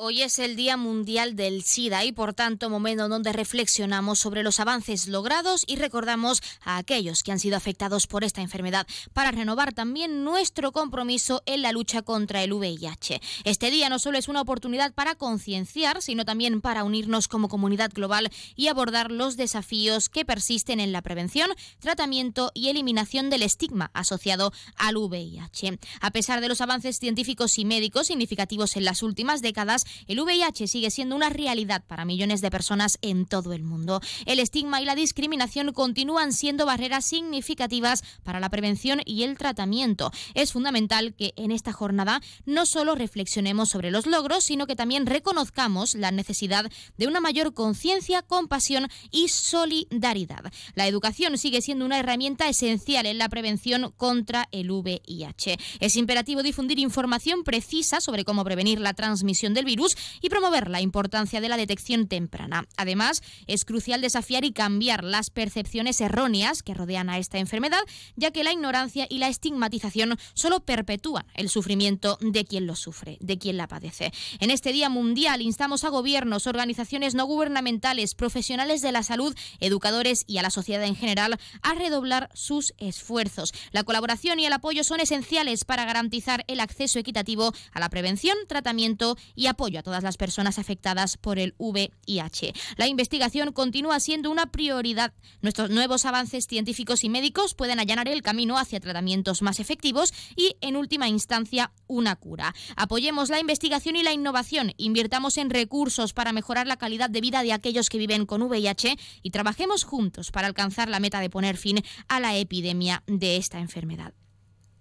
Hoy es el Día Mundial del SIDA y por tanto momento donde reflexionamos sobre los avances logrados y recordamos a aquellos que han sido afectados por esta enfermedad para renovar también nuestro compromiso en la lucha contra el VIH. Este día no solo es una oportunidad para concienciar, sino también para unirnos como comunidad global y abordar los desafíos que persisten en la prevención, tratamiento y eliminación del estigma asociado al VIH. A pesar de los avances científicos y médicos significativos en las últimas décadas, el VIH sigue siendo una realidad para millones de personas en todo el mundo. El estigma y la discriminación continúan siendo barreras significativas para la prevención y el tratamiento. Es fundamental que en esta jornada no solo reflexionemos sobre los logros, sino que también reconozcamos la necesidad de una mayor conciencia, compasión y solidaridad. La educación sigue siendo una herramienta esencial en la prevención contra el VIH. Es imperativo difundir información precisa sobre cómo prevenir la transmisión del virus y promover la importancia de la detección temprana. Además, es crucial desafiar y cambiar las percepciones erróneas que rodean a esta enfermedad, ya que la ignorancia y la estigmatización solo perpetúan el sufrimiento de quien lo sufre, de quien la padece. En este Día Mundial instamos a gobiernos, organizaciones no gubernamentales, profesionales de la salud, educadores y a la sociedad en general a redoblar sus esfuerzos. La colaboración y el apoyo son esenciales para garantizar el acceso equitativo a la prevención, tratamiento y apoyo a todas las personas afectadas por el VIH. La investigación continúa siendo una prioridad. Nuestros nuevos avances científicos y médicos pueden allanar el camino hacia tratamientos más efectivos y, en última instancia, una cura. Apoyemos la investigación y la innovación, invirtamos en recursos para mejorar la calidad de vida de aquellos que viven con VIH y trabajemos juntos para alcanzar la meta de poner fin a la epidemia de esta enfermedad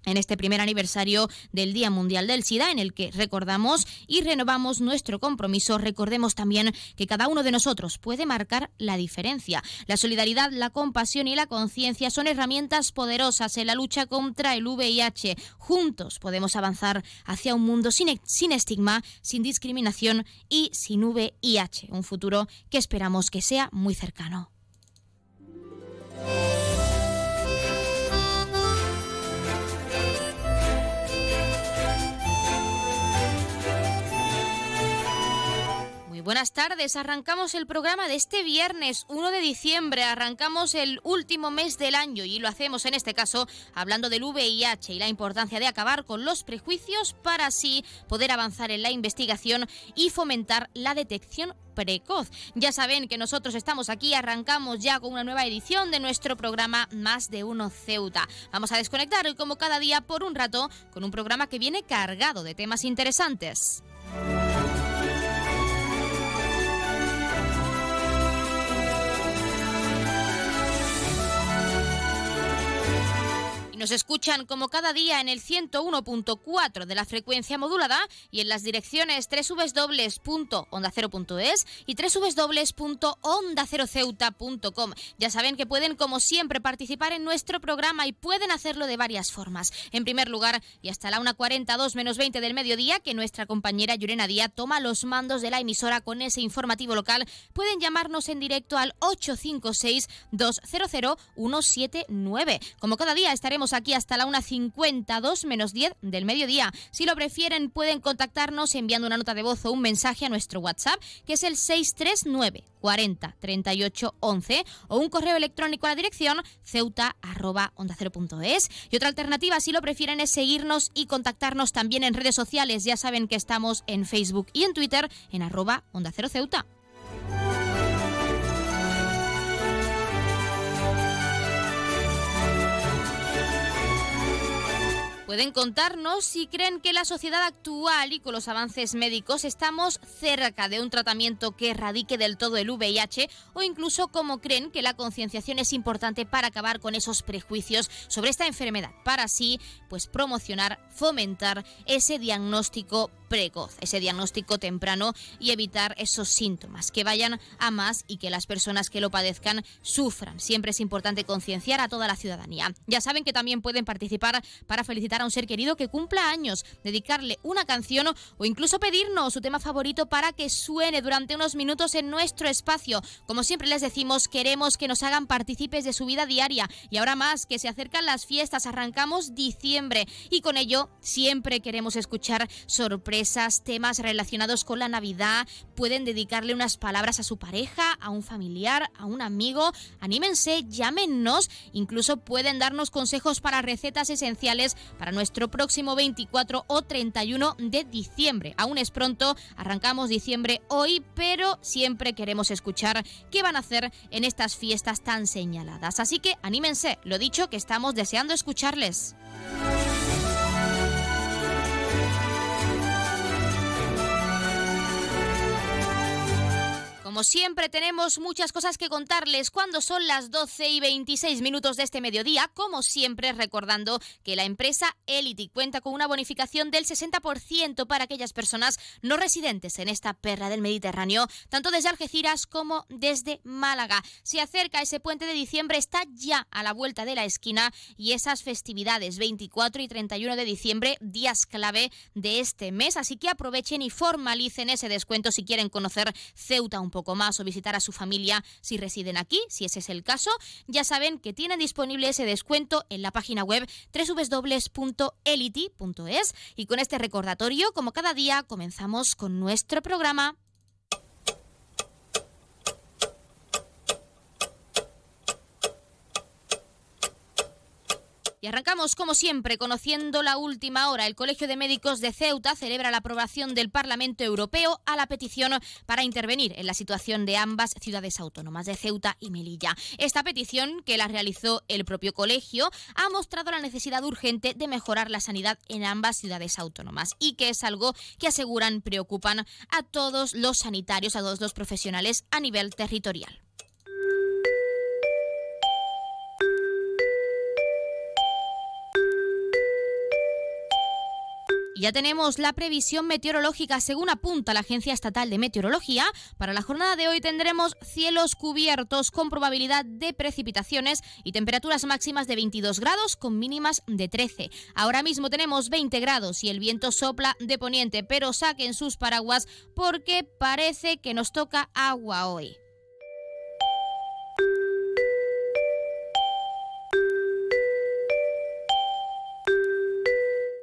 en este primer aniversario del Día Mundial del SIDA, en el que recordamos y renovamos nuestro compromiso. Recordemos también que cada uno de nosotros puede marcar la diferencia. La solidaridad, la compasión y la conciencia son herramientas poderosas en la lucha contra el VIH. Juntos podemos avanzar hacia un mundo sin, estigma, sin discriminación y sin VIH. Un futuro que esperamos que sea muy cercano. Buenas tardes. Arrancamos el programa de este viernes 1 de diciembre. Arrancamos el último mes del año y lo hacemos en este caso hablando del VIH y la importancia de acabar con los prejuicios para así poder avanzar en la investigación y fomentar la detección precoz. Ya saben que nosotros estamos aquí, arrancamos ya con una nueva edición de nuestro programa Más de Uno Ceuta. Vamos a desconectar hoy como cada día por un rato con un programa que viene cargado de temas interesantes. Nos escuchan como cada día en el 101.4 de la frecuencia modulada y en las direcciones www.ondacero.es y www.ondaceroceuta.com. Ya saben que pueden, como siempre, participar en nuestro programa y pueden hacerlo de varias formas. En primer lugar, y hasta la 1.42 menos 20 del mediodía, que nuestra compañera Yurena Díaz toma los mandos de la emisora con ese informativo local, pueden llamarnos en directo al 856 200 179. Como cada día estaremos aquí hasta la 1.52 menos 10 del mediodía. Si lo prefieren, pueden contactarnos enviando una nota de voz o un mensaje a nuestro WhatsApp, que es el 639 40 38 11 o un correo electrónico a la dirección ceuta arroba onda Y otra alternativa, si lo prefieren, es seguirnos y contactarnos también en redes sociales. Ya saben que estamos en Facebook y en Twitter en arroba onda cero ceuta. Pueden contarnos si creen que la sociedad actual y con los avances médicos estamos cerca de un tratamiento que erradique del todo el VIH o incluso cómo creen que la concienciación es importante para acabar con esos prejuicios sobre esta enfermedad, para así pues promocionar, fomentar ese diagnóstico precoz, ese diagnóstico temprano y evitar esos síntomas que vayan a más y que las personas que lo padezcan sufran. Siempre es importante concienciar a toda la ciudadanía. Ya saben que también pueden participar para felicitar a un ser querido que cumpla años, dedicarle una canción o incluso pedirnos su tema favorito para que suene durante unos minutos en nuestro espacio. Como siempre les decimos, queremos que nos hagan partícipes de su vida diaria. Y ahora más que se acercan las fiestas, arrancamos diciembre. Y con ello siempre queremos escuchar sorpresas, temas relacionados con la Navidad, pueden dedicarle unas palabras a su pareja, a un familiar, a un amigo, anímense, llámenos, incluso pueden darnos consejos para recetas esenciales para nuestro próximo 24 o 31 de diciembre. Aún es pronto, arrancamos diciembre hoy, pero siempre queremos escuchar qué van a hacer en estas fiestas tan señaladas. Así que anímense, lo dicho que estamos deseando escucharles. Como siempre tenemos muchas cosas que contarles cuando son las 12 y 26 minutos de este mediodía, como siempre recordando que la empresa Elity cuenta con una bonificación del 60% para aquellas personas no residentes en esta perra del Mediterráneo, tanto desde Algeciras como desde Málaga. Se acerca ese puente de diciembre, está ya a la vuelta de la esquina y esas festividades 24 y 31 de diciembre, días clave de este mes, así que aprovechen y formalicen ese descuento si quieren conocer Ceuta un más o visitar a su familia si residen aquí, si ese es el caso, ya saben que tienen disponible ese descuento en la página web www.elity.es y con este recordatorio, como cada día, comenzamos con nuestro programa. Y arrancamos, como siempre, conociendo la última hora. El Colegio de Médicos de Ceuta celebra la aprobación del Parlamento Europeo a la petición para intervenir en la situación de ambas ciudades autónomas, de Ceuta y Melilla. Esta petición, que la realizó el propio colegio, ha mostrado la necesidad urgente de mejorar la sanidad en ambas ciudades autónomas y que es algo que aseguran preocupan a todos los sanitarios, a todos los profesionales a nivel territorial. Ya tenemos la previsión meteorológica según apunta la Agencia Estatal de Meteorología. Para la jornada de hoy tendremos cielos cubiertos con probabilidad de precipitaciones y temperaturas máximas de 22 grados con mínimas de 13. Ahora mismo tenemos 20 grados y el viento sopla de poniente, pero saquen sus paraguas porque parece que nos toca agua hoy.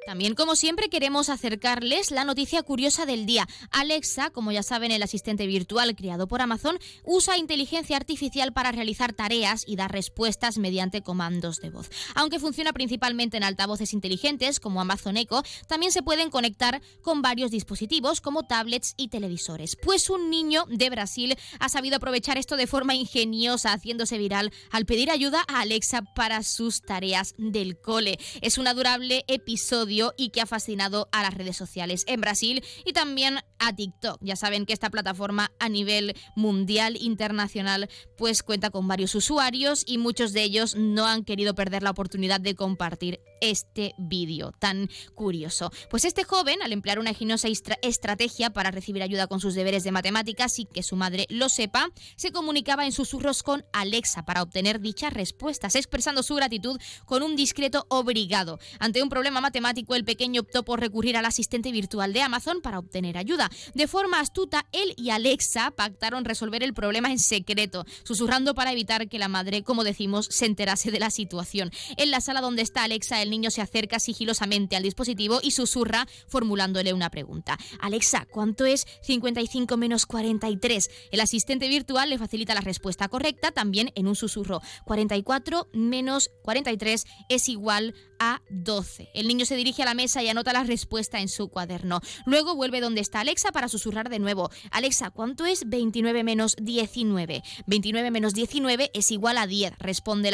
También, como siempre, queremos acercarles la noticia curiosa del día. Alexa, como ya saben, el asistente virtual creado por Amazon, usa inteligencia artificial para realizar tareas y dar respuestas mediante comandos de voz. Aunque funciona principalmente en altavoces inteligentes como Amazon Echo, también se pueden conectar con varios dispositivos como tablets y televisores. Pues un niño de Brasil ha sabido aprovechar esto de forma ingeniosa, haciéndose viral al pedir ayuda a Alexa para sus tareas del cole. Es un adorable episodio y que ha fascinado a las redes sociales en Brasil y también a TikTok. Ya saben que esta plataforma a nivel mundial, internacional, pues cuenta con varios usuarios y muchos de ellos no han querido perder la oportunidad de compartir este vídeo tan curioso. Pues este joven, al emplear una ingeniosa estrategia para recibir ayuda con sus deberes de matemáticas y que su madre lo sepa, se comunicaba en susurros con Alexa para obtener dichas respuestas, expresando su gratitud con un discreto obrigado. Ante un problema matemático, el pequeño optó por recurrir al asistente virtual de Amazon para obtener ayuda. De forma astuta, él y Alexa pactaron resolver el problema en secreto, susurrando para evitar que la madre, como decimos, se enterase de la situación. En la sala donde está Alexa, el niño se acerca sigilosamente al dispositivo y susurra formulándole una pregunta. Alexa, ¿cuánto es 55 menos 43? El asistente virtual le facilita la respuesta correcta también en un susurro. 44 menos 43 es igual a 12. El niño se dirige a la mesa y anota la respuesta en su cuaderno. Luego vuelve donde está Alexa para susurrar de nuevo. Alexa, ¿cuánto es 29 menos 19? 29 menos 19 es igual a 10, responde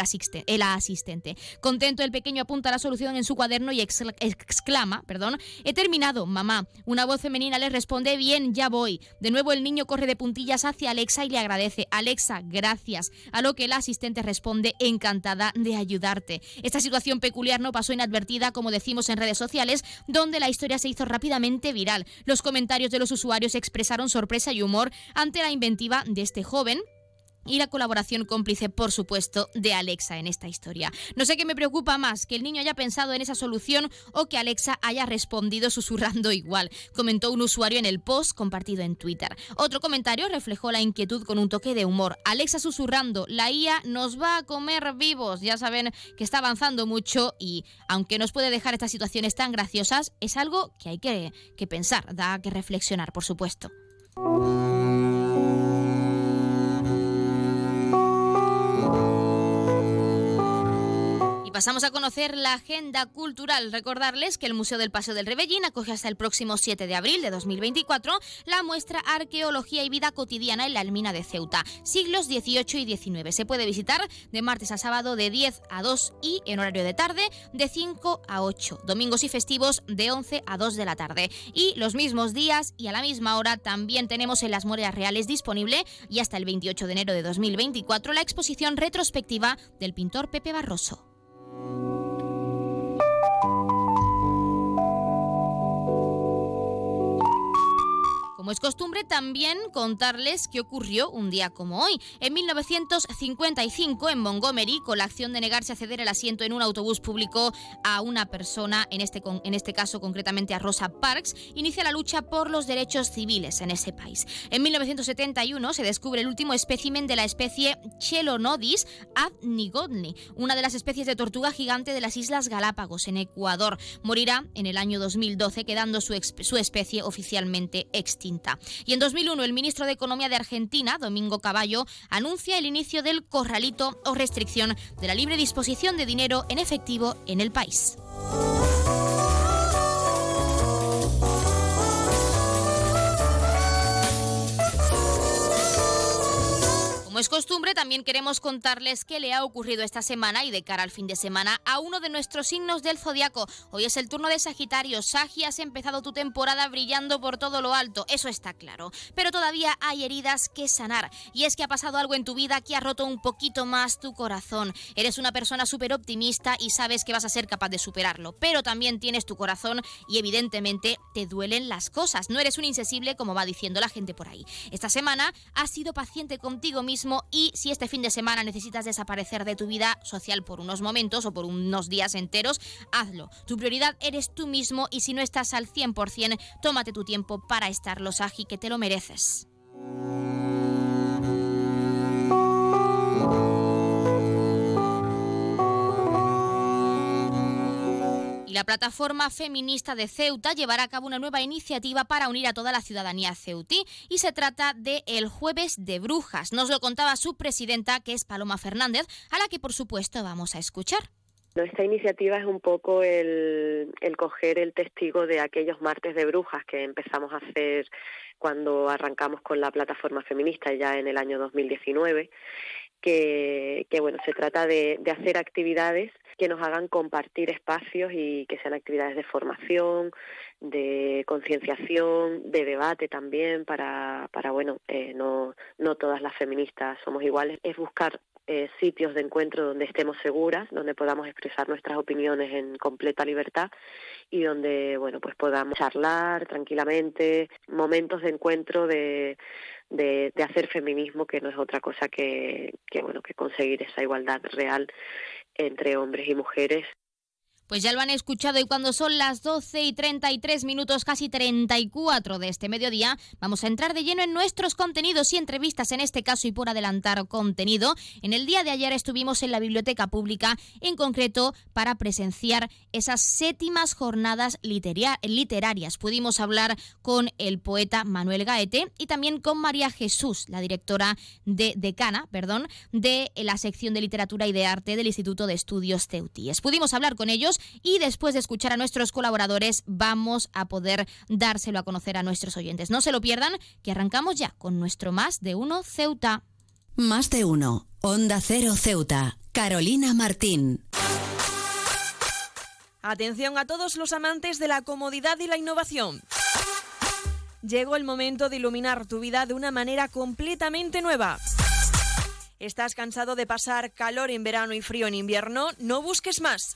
el asistente. Contento, el pequeño apunta la solución en su cuaderno y exclama, perdón, he terminado, mamá. Una voz femenina le responde, bien, ya voy. De nuevo el niño corre de puntillas hacia Alexa y le agradece, Alexa, gracias. A lo que el asistente responde, encantada de ayudarte. Esta situación peculiar no pasó inadvertida, como decimos en redes sociales, donde la historia se hizo rápidamente viral. Los comentarios de los usuarios expresaron sorpresa y humor ante la inventiva de este joven y la colaboración cómplice, por supuesto, de Alexa en esta historia. No sé qué me preocupa más, que el niño haya pensado en esa solución o que Alexa haya respondido susurrando igual, comentó un usuario en el post compartido en Twitter. Otro comentario reflejó la inquietud con un toque de humor. Alexa susurrando, la IA nos va a comer vivos. Ya saben que está avanzando mucho y, aunque nos puede dejar estas situaciones tan graciosas, es algo que hay que, que pensar, da que reflexionar, por supuesto. Pasamos a conocer la agenda cultural. Recordarles que el Museo del Paseo del Rebellín acoge hasta el próximo 7 de abril de 2024 la muestra Arqueología y Vida Cotidiana en la Almina de Ceuta, siglos XVIII y XIX. Se puede visitar de martes a sábado de 10 a 2 y en horario de tarde de 5 a 8, domingos y festivos de 11 a 2 de la tarde. Y los mismos días y a la misma hora también tenemos en las Moreas Reales disponible y hasta el 28 de enero de 2024 la exposición retrospectiva del pintor Pepe Barroso. Thank you. Como es costumbre, también contarles qué ocurrió un día como hoy. En 1955, en Montgomery, con la acción de negarse a ceder el asiento en un autobús público a una persona, en este, en este caso concretamente a Rosa Parks, inicia la lucha por los derechos civiles en ese país. En 1971 se descubre el último espécimen de la especie Chelonodis adnigodni, una de las especies de tortuga gigante de las Islas Galápagos, en Ecuador. Morirá en el año 2012, quedando su, su especie oficialmente extinta. Y en 2001 el ministro de Economía de Argentina, Domingo Caballo, anuncia el inicio del corralito o restricción de la libre disposición de dinero en efectivo en el país. Es costumbre, también queremos contarles qué le ha ocurrido esta semana y de cara al fin de semana a uno de nuestros signos del zodiaco. Hoy es el turno de Sagitario. Sagi, has empezado tu temporada brillando por todo lo alto, eso está claro. Pero todavía hay heridas que sanar. Y es que ha pasado algo en tu vida que ha roto un poquito más tu corazón. Eres una persona súper optimista y sabes que vas a ser capaz de superarlo. Pero también tienes tu corazón y evidentemente te duelen las cosas. No eres un insensible como va diciendo la gente por ahí. Esta semana has sido paciente contigo mismo y si este fin de semana necesitas desaparecer de tu vida social por unos momentos o por unos días enteros, hazlo. Tu prioridad eres tú mismo y si no estás al 100%, tómate tu tiempo para estar los agi que te lo mereces. La plataforma feminista de Ceuta llevará a cabo una nueva iniciativa para unir a toda la ciudadanía ceutí y se trata de el Jueves de Brujas. Nos lo contaba su presidenta, que es Paloma Fernández, a la que por supuesto vamos a escuchar. Nuestra iniciativa es un poco el, coger el testigo de aquellos martes de brujas que empezamos a hacer cuando arrancamos con la plataforma feminista ya en el año 2019 que, bueno, se trata de, hacer actividades que nos hagan compartir espacios y que sean actividades de formación, de concienciación, de debate también para, para bueno, eh, no, no todas las feministas somos iguales. Es buscar eh, sitios de encuentro donde estemos seguras, donde podamos expresar nuestras opiniones en completa libertad y donde, bueno, pues podamos charlar tranquilamente, momentos de encuentro de de, hacer feminismo, que no es otra cosa que, que, bueno, que conseguir esa igualdad real entre hombres y mujeres pues ya lo han escuchado y cuando son las 12 y 33 minutos, casi 34 de este mediodía, vamos a entrar de lleno en nuestros contenidos y entrevistas, en este caso y por adelantar contenido. En el día de ayer estuvimos en la Biblioteca Pública, en concreto para presenciar esas séptimas jornadas literarias. Pudimos hablar con el poeta Manuel Gaete y también con María Jesús, la directora de decana, perdón, de la sección de literatura y de arte del Instituto de Estudios Ceutíes. Pudimos hablar con ellos y después de escuchar a nuestros colaboradores vamos a poder dárselo a conocer a nuestros oyentes. No se lo pierdan, que arrancamos ya con nuestro Más de Uno Ceuta. Más de Uno, Onda Cero Ceuta, Carolina Martín. Atención a todos los amantes de la comodidad y la innovación. Llegó el momento de iluminar tu vida de una manera completamente nueva. ¿Estás cansado de pasar calor en verano y frío en invierno? No busques más.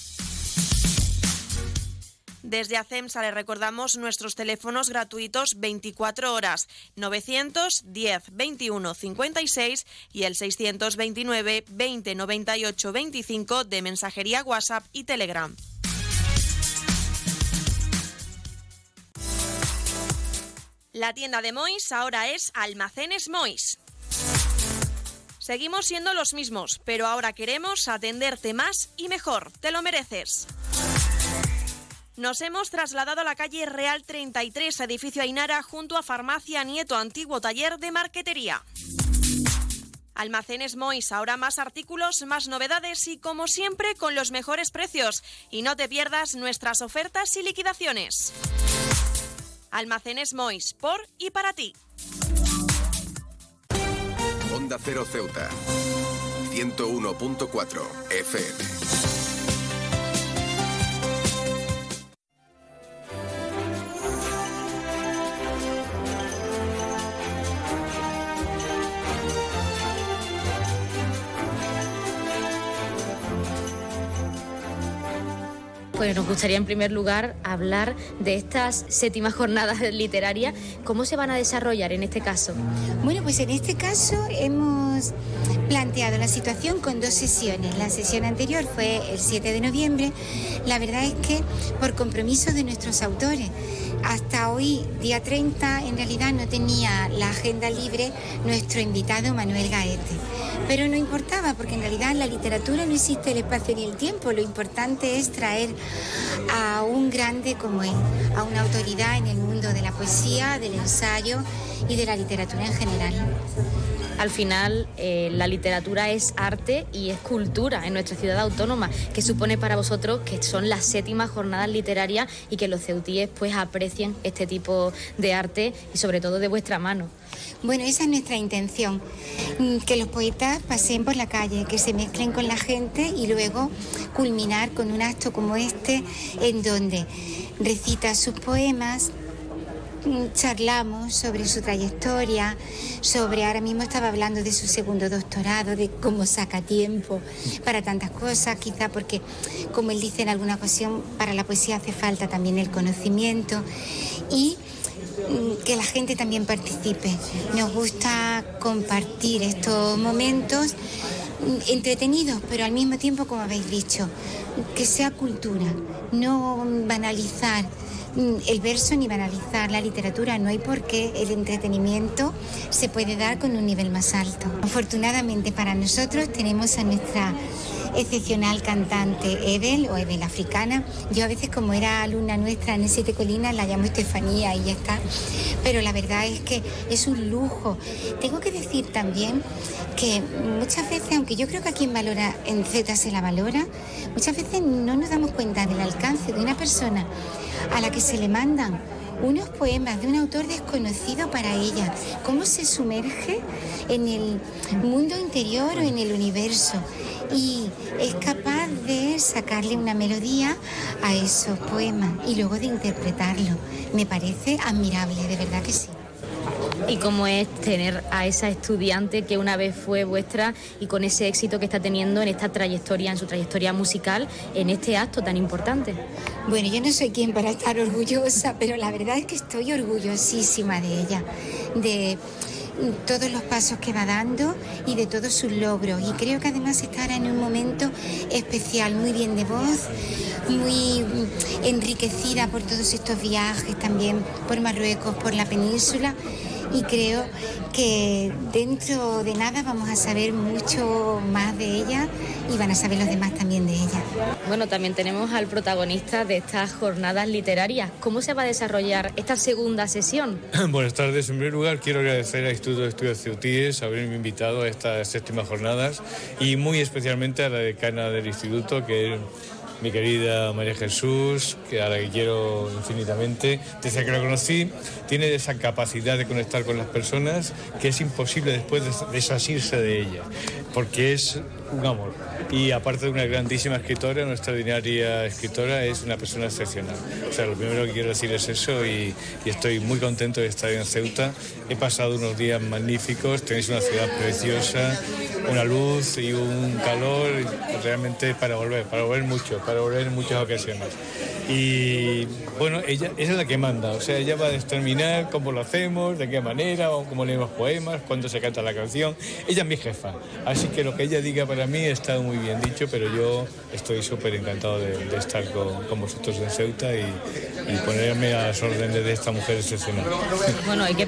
Desde ACEMSA le recordamos nuestros teléfonos gratuitos 24 horas 910 21 56 y el 629 20 98 25 de mensajería WhatsApp y Telegram. La tienda de Mois ahora es Almacenes Mois. Seguimos siendo los mismos, pero ahora queremos atenderte más y mejor. Te lo mereces. Nos hemos trasladado a la calle Real 33, edificio Ainara, junto a Farmacia Nieto, antiguo taller de marquetería. Almacenes Mois, ahora más artículos, más novedades y como siempre con los mejores precios. Y no te pierdas nuestras ofertas y liquidaciones. Almacenes Mois, por y para ti. Onda Cero Ceuta, 101.4 FM. Nos gustaría en primer lugar hablar de estas séptimas jornadas literarias. ¿Cómo se van a desarrollar en este caso? Bueno, pues en este caso hemos planteado la situación con dos sesiones. La sesión anterior fue el 7 de noviembre. La verdad es que por compromiso de nuestros autores, hasta hoy, día 30, en realidad no tenía la agenda libre nuestro invitado Manuel Gaete. Pero no importaba, porque en realidad en la literatura no existe el espacio ni el tiempo. Lo importante es traer a un grande como él, a una autoridad en el mundo de la poesía, del ensayo y de la literatura en general. Al final, eh, la literatura es arte y es cultura en nuestra ciudad autónoma, que supone para vosotros que son las séptimas jornadas literarias y que los ceutíes pues aprecien este tipo de arte y sobre todo de vuestra mano. Bueno, esa es nuestra intención, mm, que los poetas pasen por la calle, que se mezclen con la gente y luego culminar con un acto como este en donde recita sus poemas, charlamos sobre su trayectoria, sobre, ahora mismo estaba hablando de su segundo doctorado, de cómo saca tiempo para tantas cosas, quizá porque, como él dice en alguna ocasión, para la poesía hace falta también el conocimiento. Y mm, que la gente también participe. Nos gusta compartir estos momentos mm, entretenidos, pero al mismo tiempo, como habéis dicho, que sea cultura, no banalizar Mm, el verso ni banalizar la literatura. No hay por qué el entretenimiento se puede dar con un nivel más alto. Afortunadamente para nosotros tenemos a nuestra excepcional cantante Edel o Edel africana. Yo a veces como era alumna nuestra en Siete Colinas la llamo Estefanía y ya está. Pero la verdad es que es un lujo. Tengo que decir también que muchas veces, aunque yo creo que aquí en Valora, en Z se la valora, muchas veces no nos damos cuenta del alcance de una persona a la que se le mandan unos poemas de un autor desconocido para ella, cómo se sumerge en el mundo interior o en el universo y es capaz de sacarle una melodía a esos poemas y luego de interpretarlo. Me parece admirable, de verdad que sí. Y cómo es tener a esa estudiante que una vez fue vuestra y con ese éxito que está teniendo en esta trayectoria, en su trayectoria musical, en este acto tan importante. Bueno, yo no soy quien para estar orgullosa, pero la verdad es que estoy orgullosísima de ella, de todos los pasos que va dando y de todos sus logros. Y creo que además estará en un momento especial, muy bien de voz, muy enriquecida por todos estos viajes también por Marruecos, por la península. Y creo que dentro de nada vamos a saber mucho más de ella y van a saber los demás también de ella. Bueno, también tenemos al protagonista de estas jornadas literarias. ¿Cómo se va a desarrollar esta segunda sesión? Buenas tardes. En primer lugar, quiero agradecer al Instituto de Estudios Ceutíes haberme invitado a estas séptimas jornadas y muy especialmente a la decana del instituto, que es mi querida María Jesús, que a la que quiero infinitamente. Desde que la conocí, tiene esa capacidad de conectar con las personas que es imposible después desasirse de ella, porque es un amor. Y aparte de una grandísima escritora, una extraordinaria escritora, es una persona excepcional. O sea, lo primero que quiero decir es eso y, y estoy muy contento de estar en Ceuta. He pasado unos días magníficos, tenéis una ciudad preciosa, una luz y un calor realmente para volver, para volver mucho, para volver en muchas ocasiones. Y bueno, ella, es la que manda, o sea, ella va a determinar cómo lo hacemos, de qué manera, o cómo leemos poemas, cuándo se canta la canción. Ella es mi jefa, así que lo que ella diga para mí está muy bien dicho, pero yo estoy súper encantado de, de, estar con, con, vosotros en Ceuta y, y, ponerme a las órdenes de esta mujer excepcional. Bueno, hay que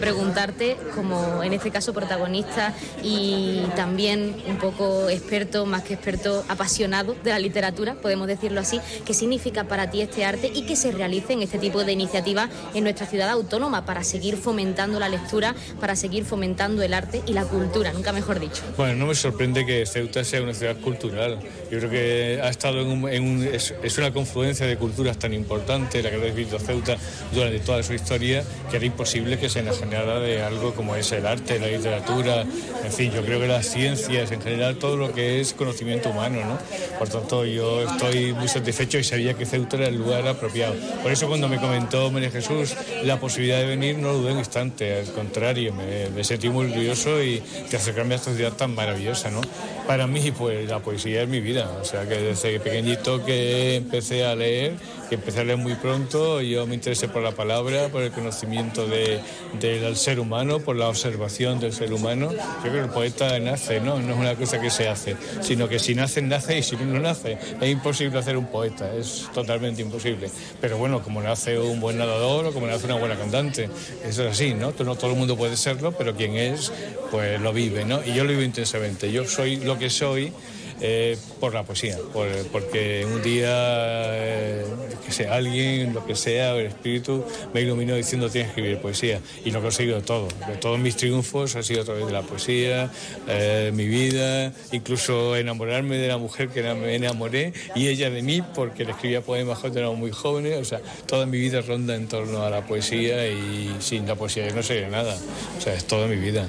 como en este caso protagonista y también un poco experto, más que experto, apasionado de la literatura, podemos decirlo así, ¿qué significa para ti este arte y que se realicen este tipo de iniciativas en nuestra ciudad autónoma para seguir fomentando la lectura, para seguir fomentando el arte y la cultura, nunca mejor dicho. Bueno, no me sorprende que Ceuta sea una ciudad cultural. Yo creo que ha estado en un, en un es, es, una confluencia de culturas tan importante la que ha vivido Ceuta durante toda su historia que era imposible que se enajenara de algo como es el arte, la literatura, en fin, yo creo que las ciencias en general, todo lo que es conocimiento humano, ¿no? Por tanto, yo estoy muy satisfecho y sabía que Ceuta era el lugar apropiado. Por eso cuando me comentó María Jesús la posibilidad de venir, no dudé un instante, al contrario, me, me sentí muy orgulloso y de acercarme a esta ciudad tan maravillosa, ¿no? Para mí, pues la poesía es mi vida, o sea que desde pequeñito que empecé a leer, que leer muy pronto, yo me interesé por la palabra, por el conocimiento de, del ser humano, por la observación del ser humano. Yo creo que el poeta nace, ¿no? No es una cosa que se hace, sino que si nace, nace y si no, no nace. Es imposible hacer un poeta, es totalmente imposible. Pero bueno, como nace un buen nadador o como nace una buena cantante, eso es así, ¿no? No todo el mundo puede serlo, pero quien es, pues lo vive, ¿no? Y yo lo vivo intensamente. Yo soy lo que soy eh, por la poesía, por, porque un día, eh, que sea, alguien, lo que sea, el espíritu, me iluminó diciendo tienes que escribir poesía y lo he conseguido todo. De todos mis triunfos ha sido a través de la poesía, eh, mi vida, incluso enamorarme de la mujer que me enamoré y ella de mí porque le escribía poemas cuando éramos muy jóvenes, o sea, toda mi vida ronda en torno a la poesía y sin la poesía yo no sería nada, o sea, es toda mi vida.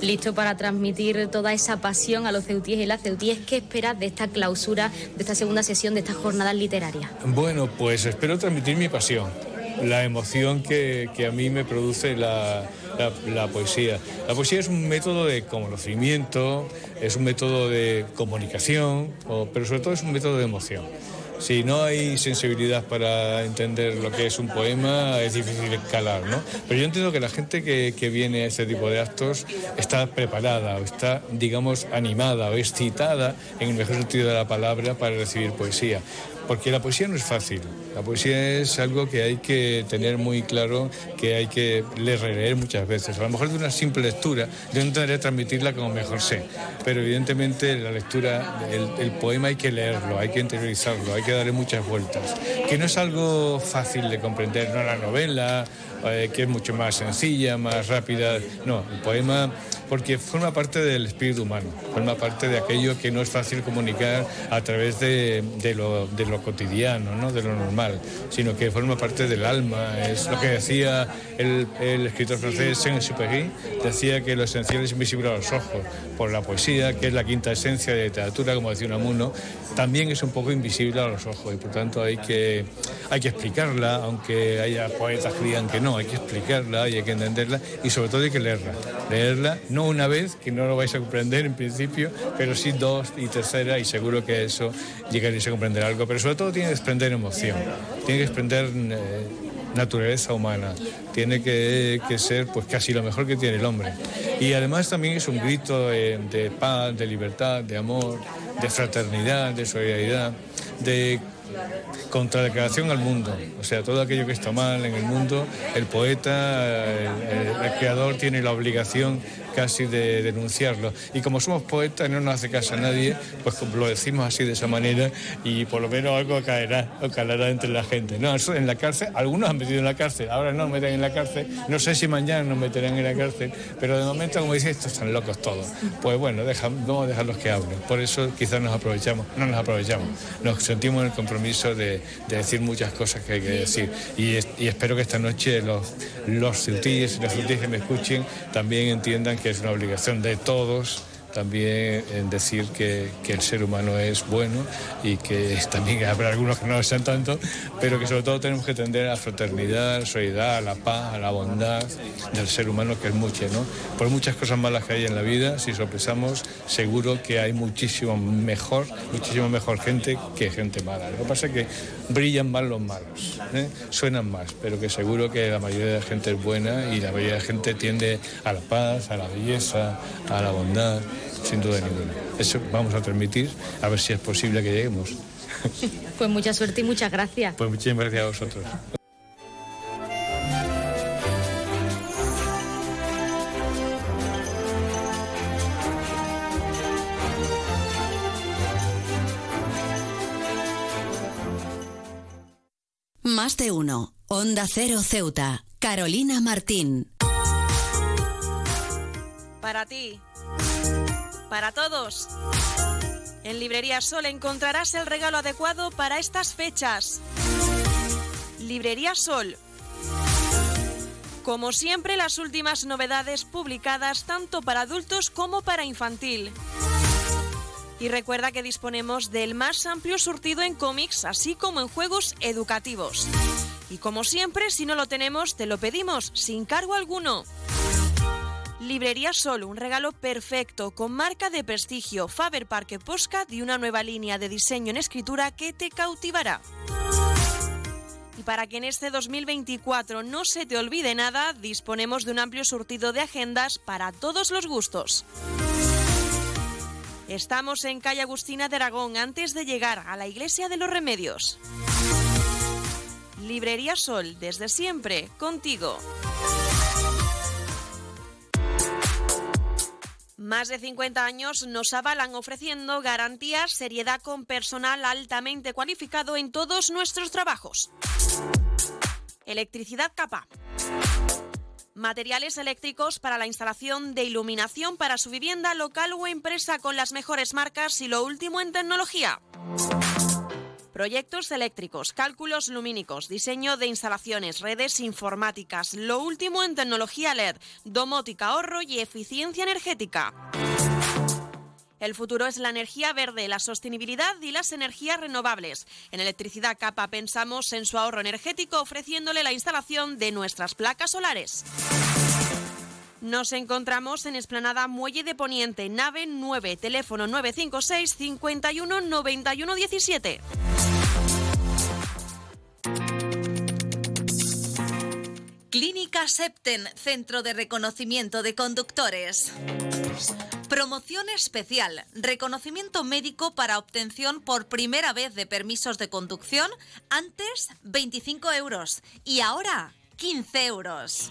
Listo para transmitir toda esa pasión a los ceutíes y las ceutíes, ¿qué esperas de esta clausura, de esta segunda sesión, de estas jornadas literarias? Bueno, pues espero transmitir mi pasión, la emoción que, a mí me produce la, la, poesía. La poesía es un método de conocimiento, es un método de comunicación, pero sobre todo es un método de emoción. Si no hay sensibilidad para entender lo que es un poema, es difícil escalar, ¿no? Pero yo entiendo que la gente que, que viene a este tipo de actos está preparada o está, digamos, animada o excitada, en el mejor sentido de la palabra, para recibir poesía. Porque la poesía no es fácil. La poesía es algo que hay que tener muy claro, que hay que leer, releer muchas veces. A lo mejor de una simple lectura, yo intentaré transmitirla como mejor sé. Pero evidentemente la lectura, el, poema hay que leerlo, hay que interiorizarlo, hay que darle muchas vueltas. Que no es algo fácil de comprender, no la novela, eh, que es mucho más sencilla, más rápida. No, el poema porque forma parte del espíritu humano, forma parte de aquello que no es fácil comunicar a través de, lo, cotidiano, ¿no? de lo normal, sino que forma parte del alma. Es lo que decía el, escritor francés Saint-Exupéry, decía que lo esencial es invisible a los ojos, por la poesía, que es la quinta esencia de literatura, como decía Unamuno, también es un poco invisible a los ojos y por tanto hay que, hay que explicarla, aunque haya poetas que digan que no, hay que explicarla y hay que entenderla y sobre todo hay que leerla. Leerla no una vez, que no lo vais a comprender en principio, pero sí dos y tercera y seguro que eso llegaréis a comprender algo, pero sobre todo tiene que desprender emoción, tiene que desprender... Eh, naturaleza humana, tiene que, ser pues casi lo mejor que tiene el hombre. Y además también es un grito de paz, de libertad, de amor, de fraternidad, de solidaridad, de contradeclaración al mundo. O sea, todo aquello que está mal en el mundo, el poeta, el, creador tiene la obligación casi de denunciarlo. Y como somos poetas y no nos hace caso a nadie, pues lo decimos así de esa manera y por lo menos algo caerá o calará entre la gente. No, en la cárcel, algunos han metido en la cárcel, ahora no meten en la cárcel, no sé si mañana nos meterán en la cárcel, pero de momento, como dice, estos están locos todos. Pues bueno, vamos a dejarlos que hablen. Por eso quizás nos aprovechamos, no nos aprovechamos, nos sentimos en el compromiso de, decir muchas cosas que hay que decir. Y, espero que esta noche los, los y las ceutillas que me escuchen también entiendan que es una obligación de todos también en decir que, que, el ser humano es bueno y que también habrá algunos que no lo sean tanto, pero que sobre todo tenemos que tender a la fraternidad, a la solidaridad, a la paz, a la bondad del ser humano, que es mucho, ¿no? Por muchas cosas malas que hay en la vida, si sopesamos, seguro que hay muchísimo mejor, muchísimo mejor gente que gente mala. Lo que pasa es que brillan más los malos, ¿eh? suenan más, pero que seguro que la mayoría de la gente es buena y la mayoría de la gente tiende a la paz, a la belleza, a la bondad sin duda ninguna. Eso vamos a transmitir, a ver si es posible que lleguemos. Pues mucha suerte y muchas gracias. Pues muchísimas gracias a vosotros. Más de uno. Onda Cero Ceuta. Carolina Martín. Para ti para todos. En Librería Sol encontrarás el regalo adecuado para estas fechas. Librería Sol. Como siempre, las últimas novedades publicadas tanto para adultos como para infantil. Y recuerda que disponemos del más amplio surtido en cómics, así como en juegos educativos. Y como siempre, si no lo tenemos, te lo pedimos sin cargo alguno. Librería Sol, un regalo perfecto con marca de prestigio Faber Parque Postcard y una nueva línea de diseño en escritura que te cautivará. Y para que en este 2024 no se te olvide nada, disponemos de un amplio surtido de agendas para todos los gustos. Estamos en calle Agustina de Aragón antes de llegar a la Iglesia de los Remedios. Librería Sol, desde siempre, contigo. Más de 50 años nos avalan ofreciendo garantías, seriedad con personal altamente cualificado en todos nuestros trabajos. Electricidad capa. Materiales eléctricos para la instalación de iluminación para su vivienda local o empresa con las mejores marcas y lo último en tecnología. Proyectos eléctricos, cálculos lumínicos, diseño de instalaciones, redes informáticas, lo último en tecnología LED, domótica, ahorro y eficiencia energética. El futuro es la energía verde, la sostenibilidad y las energías renovables. En Electricidad Capa pensamos en su ahorro energético ofreciéndole la instalación de nuestras placas solares. Nos encontramos en Esplanada Muelle de Poniente, nave 9, teléfono 956 51 91 17. Clínica Septen, Centro de Reconocimiento de Conductores. Promoción especial, reconocimiento médico para obtención por primera vez de permisos de conducción, antes 25 euros y ahora 15 euros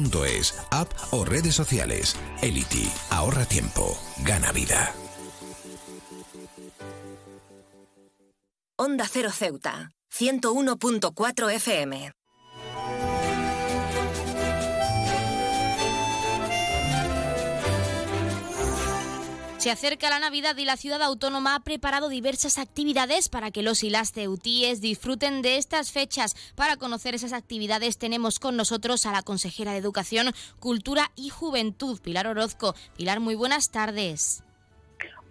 es app o redes sociales. Elity, ahorra tiempo, gana vida. Onda Cero Ceuta, 101.4 FM. Se acerca la Navidad y la ciudad autónoma ha preparado diversas actividades para que los y las ceutíes disfruten de estas fechas. Para conocer esas actividades tenemos con nosotros a la consejera de Educación, Cultura y Juventud, Pilar Orozco. Pilar, muy buenas tardes.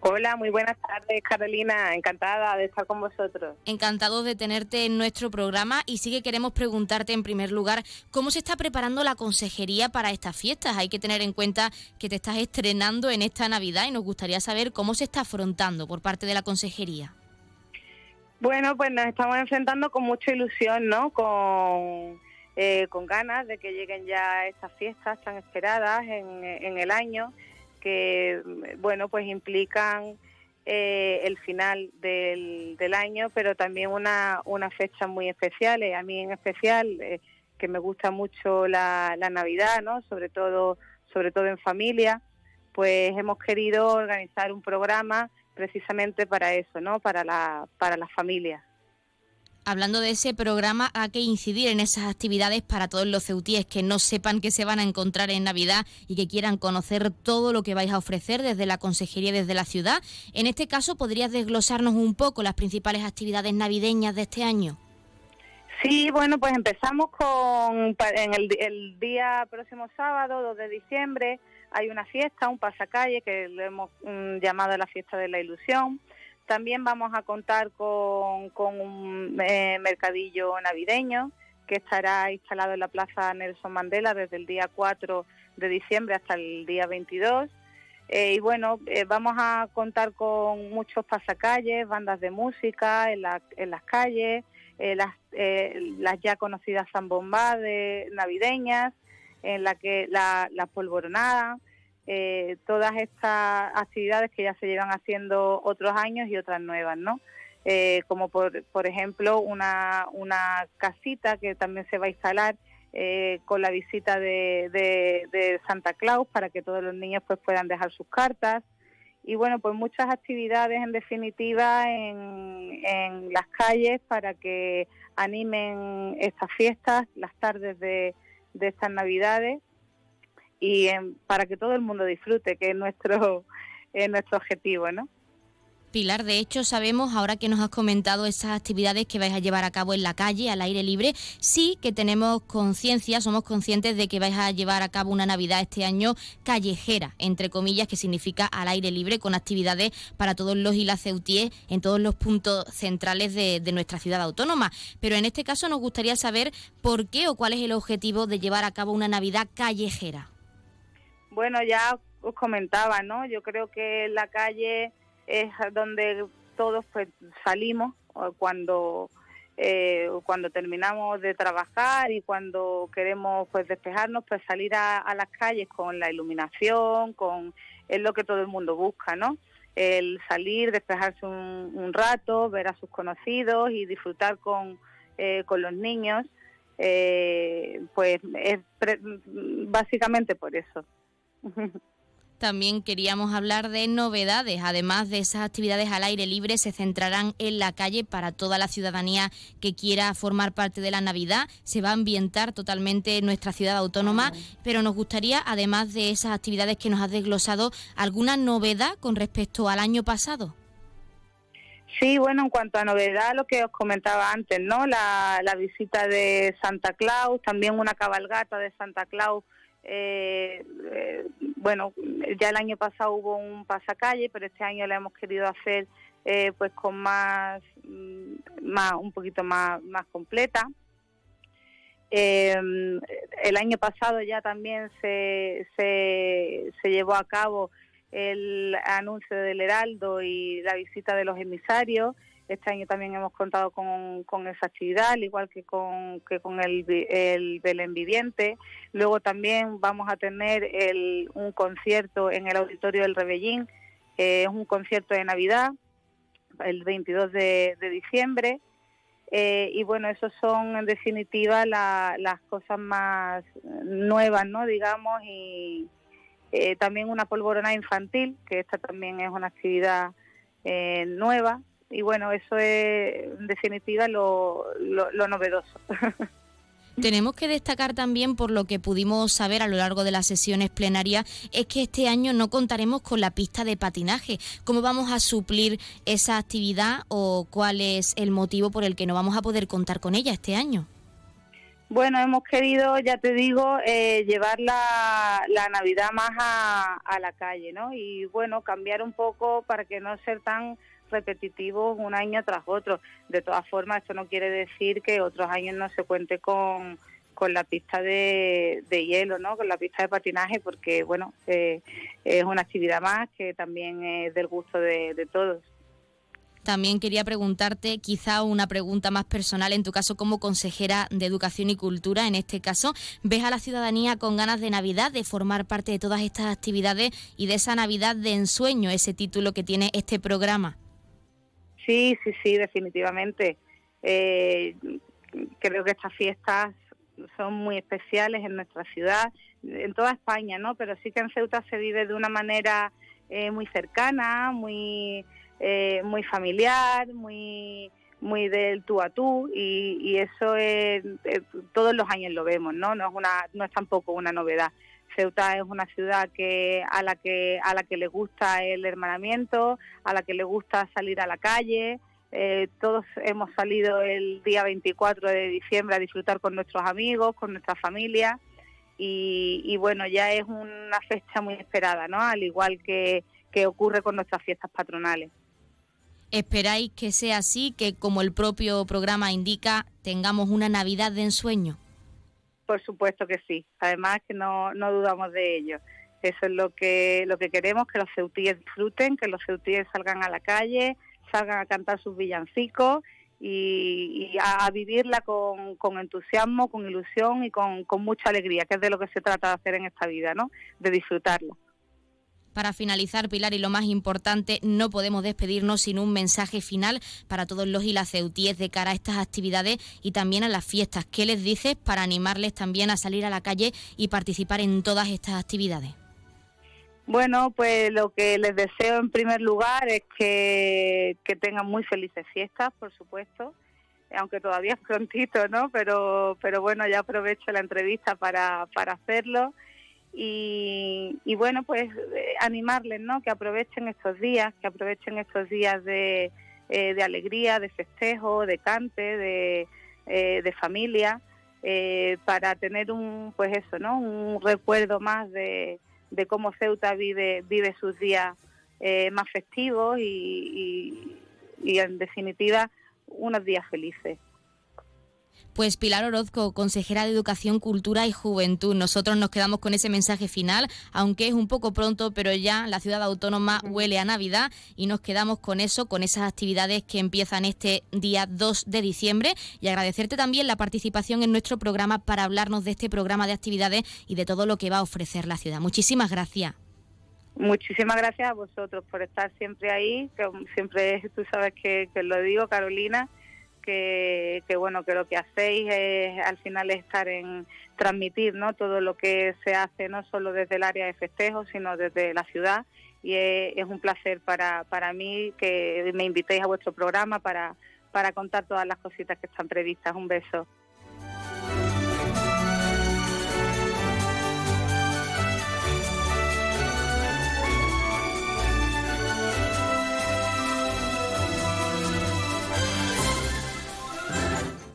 Hola, muy buenas tardes Carolina, encantada de estar con vosotros. Encantados de tenerte en nuestro programa y sí que queremos preguntarte en primer lugar cómo se está preparando la consejería para estas fiestas. Hay que tener en cuenta que te estás estrenando en esta Navidad y nos gustaría saber cómo se está afrontando por parte de la consejería. Bueno, pues nos estamos enfrentando con mucha ilusión, ¿no? Con, eh, con ganas de que lleguen ya estas fiestas tan esperadas en, en el año que bueno pues implican eh, el final del, del, año pero también una, una fecha muy especial a mí en especial eh, que me gusta mucho la, la, navidad no sobre todo sobre todo en familia pues hemos querido organizar un programa precisamente para eso no para la para las familias Hablando de ese programa, hay que incidir en esas actividades para todos los ceutíes que no sepan que se van a encontrar en Navidad y que quieran conocer todo lo que vais a ofrecer desde la consejería, desde la ciudad. En este caso, ¿podrías desglosarnos un poco las principales actividades navideñas de este año? Sí, bueno, pues empezamos con en el, día próximo sábado, 2 de diciembre, hay una fiesta, un pasacalle que le hemos mm, llamado la fiesta de la ilusión también vamos a contar con, un eh, mercadillo navideño que estará instalado en la Plaza Nelson Mandela desde el día 4 de diciembre hasta el día 22. Eh, y bueno, eh, vamos a contar con muchos pasacalles, bandas de música en, las calles, las, ya conocidas zambombas navideñas, en la que la, la polvoronada, eh, todas estas actividades que ya se llevan haciendo otros años y otras nuevas, ¿no? Eh, como por, por ejemplo una, una casita que también se va a instalar eh, con la visita de, de, Santa Claus para que todos los niños pues puedan dejar sus cartas y bueno pues muchas actividades en definitiva en, en las calles para que animen estas fiestas las tardes de, de estas navidades y para que todo el mundo disfrute, que es nuestro, es nuestro objetivo, ¿no? Pilar, de hecho sabemos, ahora que nos has comentado esas actividades que vais a llevar a cabo en la calle, al aire libre, sí que tenemos conciencia, somos conscientes de que vais a llevar a cabo una Navidad este año callejera, entre comillas, que significa al aire libre, con actividades para todos los y las ceutíes en todos los puntos centrales de, de nuestra ciudad autónoma. Pero en este caso nos gustaría saber por qué o cuál es el objetivo de llevar a cabo una Navidad callejera. Bueno, ya os comentaba, ¿no? Yo creo que la calle es donde todos pues salimos cuando eh, cuando terminamos de trabajar y cuando queremos pues despejarnos pues salir a, las calles con la iluminación con es lo que todo el mundo busca no el salir despejarse un, rato ver a sus conocidos y disfrutar con eh, con los niños eh, pues es básicamente por eso También queríamos hablar de novedades. Además de esas actividades al aire libre, se centrarán en la calle para toda la ciudadanía que quiera formar parte de la Navidad. Se va a ambientar totalmente nuestra ciudad autónoma, pero nos gustaría, además de esas actividades que nos has desglosado, alguna novedad con respecto al año pasado. Sí, bueno, en cuanto a novedad, lo que os comentaba antes, ¿no? La, la visita de Santa Claus, también una cabalgata de Santa Claus Eh, eh, bueno, ya el año pasado hubo un pasacalle, pero este año lo hemos querido hacer eh, pues con más, mm, más, un poquito más, más completa. el año pasado ya también se, se llevó a cabo el anuncio del Heraldo y la visita de los emisarios. Este año también hemos contado con, con esa actividad, al igual que con, que con el, el Belén Viviente. Luego también vamos a tener el, un concierto en el Auditorio del Rebellín, es un concierto de Navidad, el 22 de, diciembre. Eh, y bueno, esos son en definitiva las cosas más nuevas, ¿no? Digamos, y, eh, también una polvorona infantil, que esta también es una actividad eh, nueva. Y bueno, eso es en definitiva lo, lo, novedoso. Tenemos que destacar también, por lo que pudimos saber a lo largo de las sesiones plenarias, es que este año no contaremos con la pista de patinaje. ¿Cómo vamos a suplir esa actividad o cuál es el motivo por el que no vamos a poder contar con ella este año? Bueno, hemos querido, ya te digo, eh, llevar la, Navidad más a, la calle, ¿no? Y bueno, cambiar un poco para que no ser tan repetitivos un año tras otro. De todas formas, esto no quiere decir que otros años no se cuente con, con la pista de, hielo, ¿no? Con la pista de patinaje, porque bueno, eh, es una actividad más que también es del gusto de todos. También quería preguntarte quizá una pregunta más personal, en tu caso como consejera de Educación y Cultura, en este caso, ¿ves a la ciudadanía con ganas de Navidad, de formar parte de todas estas actividades y de esa Navidad de ensueño, ese título que tiene este programa? Sí, sí, sí, definitivamente. Eh, creo que estas fiestas son muy especiales en nuestra ciudad, en toda España, ¿no? Pero sí que en Ceuta se vive de una manera eh, muy cercana, muy eh, muy familiar, muy muy del tú a tú y, eso es, todos los años lo vemos, ¿no? No es una no es tampoco una novedad. Ceuta es una ciudad que a la que a la que le gusta el hermanamiento, a la que le gusta salir a la calle. Eh, todos hemos salido el día 24 de diciembre a disfrutar con nuestros amigos, con nuestra familia y, bueno, ya es una fecha muy esperada, ¿no? Al igual que, que ocurre con nuestras fiestas patronales. ¿Esperáis que sea así, que como el propio programa indica, tengamos una Navidad de ensueño? Por supuesto que sí. Además que no, no dudamos de ello. Eso es lo que, lo que queremos, que los ceutíes disfruten, que los ceutíes salgan a la calle, salgan a cantar sus villancicos y, a, vivirla con, entusiasmo, con ilusión y con, mucha alegría, que es de lo que se trata de hacer en esta vida, ¿no? De disfrutarlo. Para finalizar, Pilar, y lo más importante, no podemos despedirnos sin un mensaje final para todos los y las ceutíes de cara a estas actividades y también a las fiestas. ¿Qué les dices para animarles también a salir a la calle y participar en todas estas actividades? Bueno, pues lo que les deseo en primer lugar es que, tengan muy felices fiestas, por supuesto, aunque todavía es prontito, ¿no? Pero, pero bueno, ya aprovecho la entrevista para, para hacerlo y, bueno, pues eh, animarles, ¿no? Que aprovechen estos días, que aprovechen estos días de, eh, de alegría, de festejo, de cante, de, eh, de familia, para tener un, pues eso, ¿no? Un recuerdo más de, de cómo Ceuta vive, vive sus días más festivos y, y en definitiva unos días felices. Pues Pilar Orozco, consejera de Educación, Cultura y Juventud. Nosotros nos quedamos con ese mensaje final, aunque es un poco pronto, pero ya la ciudad autónoma huele a Navidad y nos quedamos con eso, con esas actividades que empiezan este día 2 de diciembre y agradecerte también la participación en nuestro programa para hablarnos de este programa de actividades y de todo lo que va a ofrecer la ciudad. Muchísimas gracias. Muchísimas gracias a vosotros por estar siempre ahí, que siempre tú sabes que, que lo digo, Carolina que, bueno que lo que hacéis es al final estar en transmitir no todo lo que se hace no solo desde el área de festejos sino desde la ciudad y es, un placer para, para mí que me invitéis a vuestro programa para, para contar todas las cositas que están previstas. Un beso.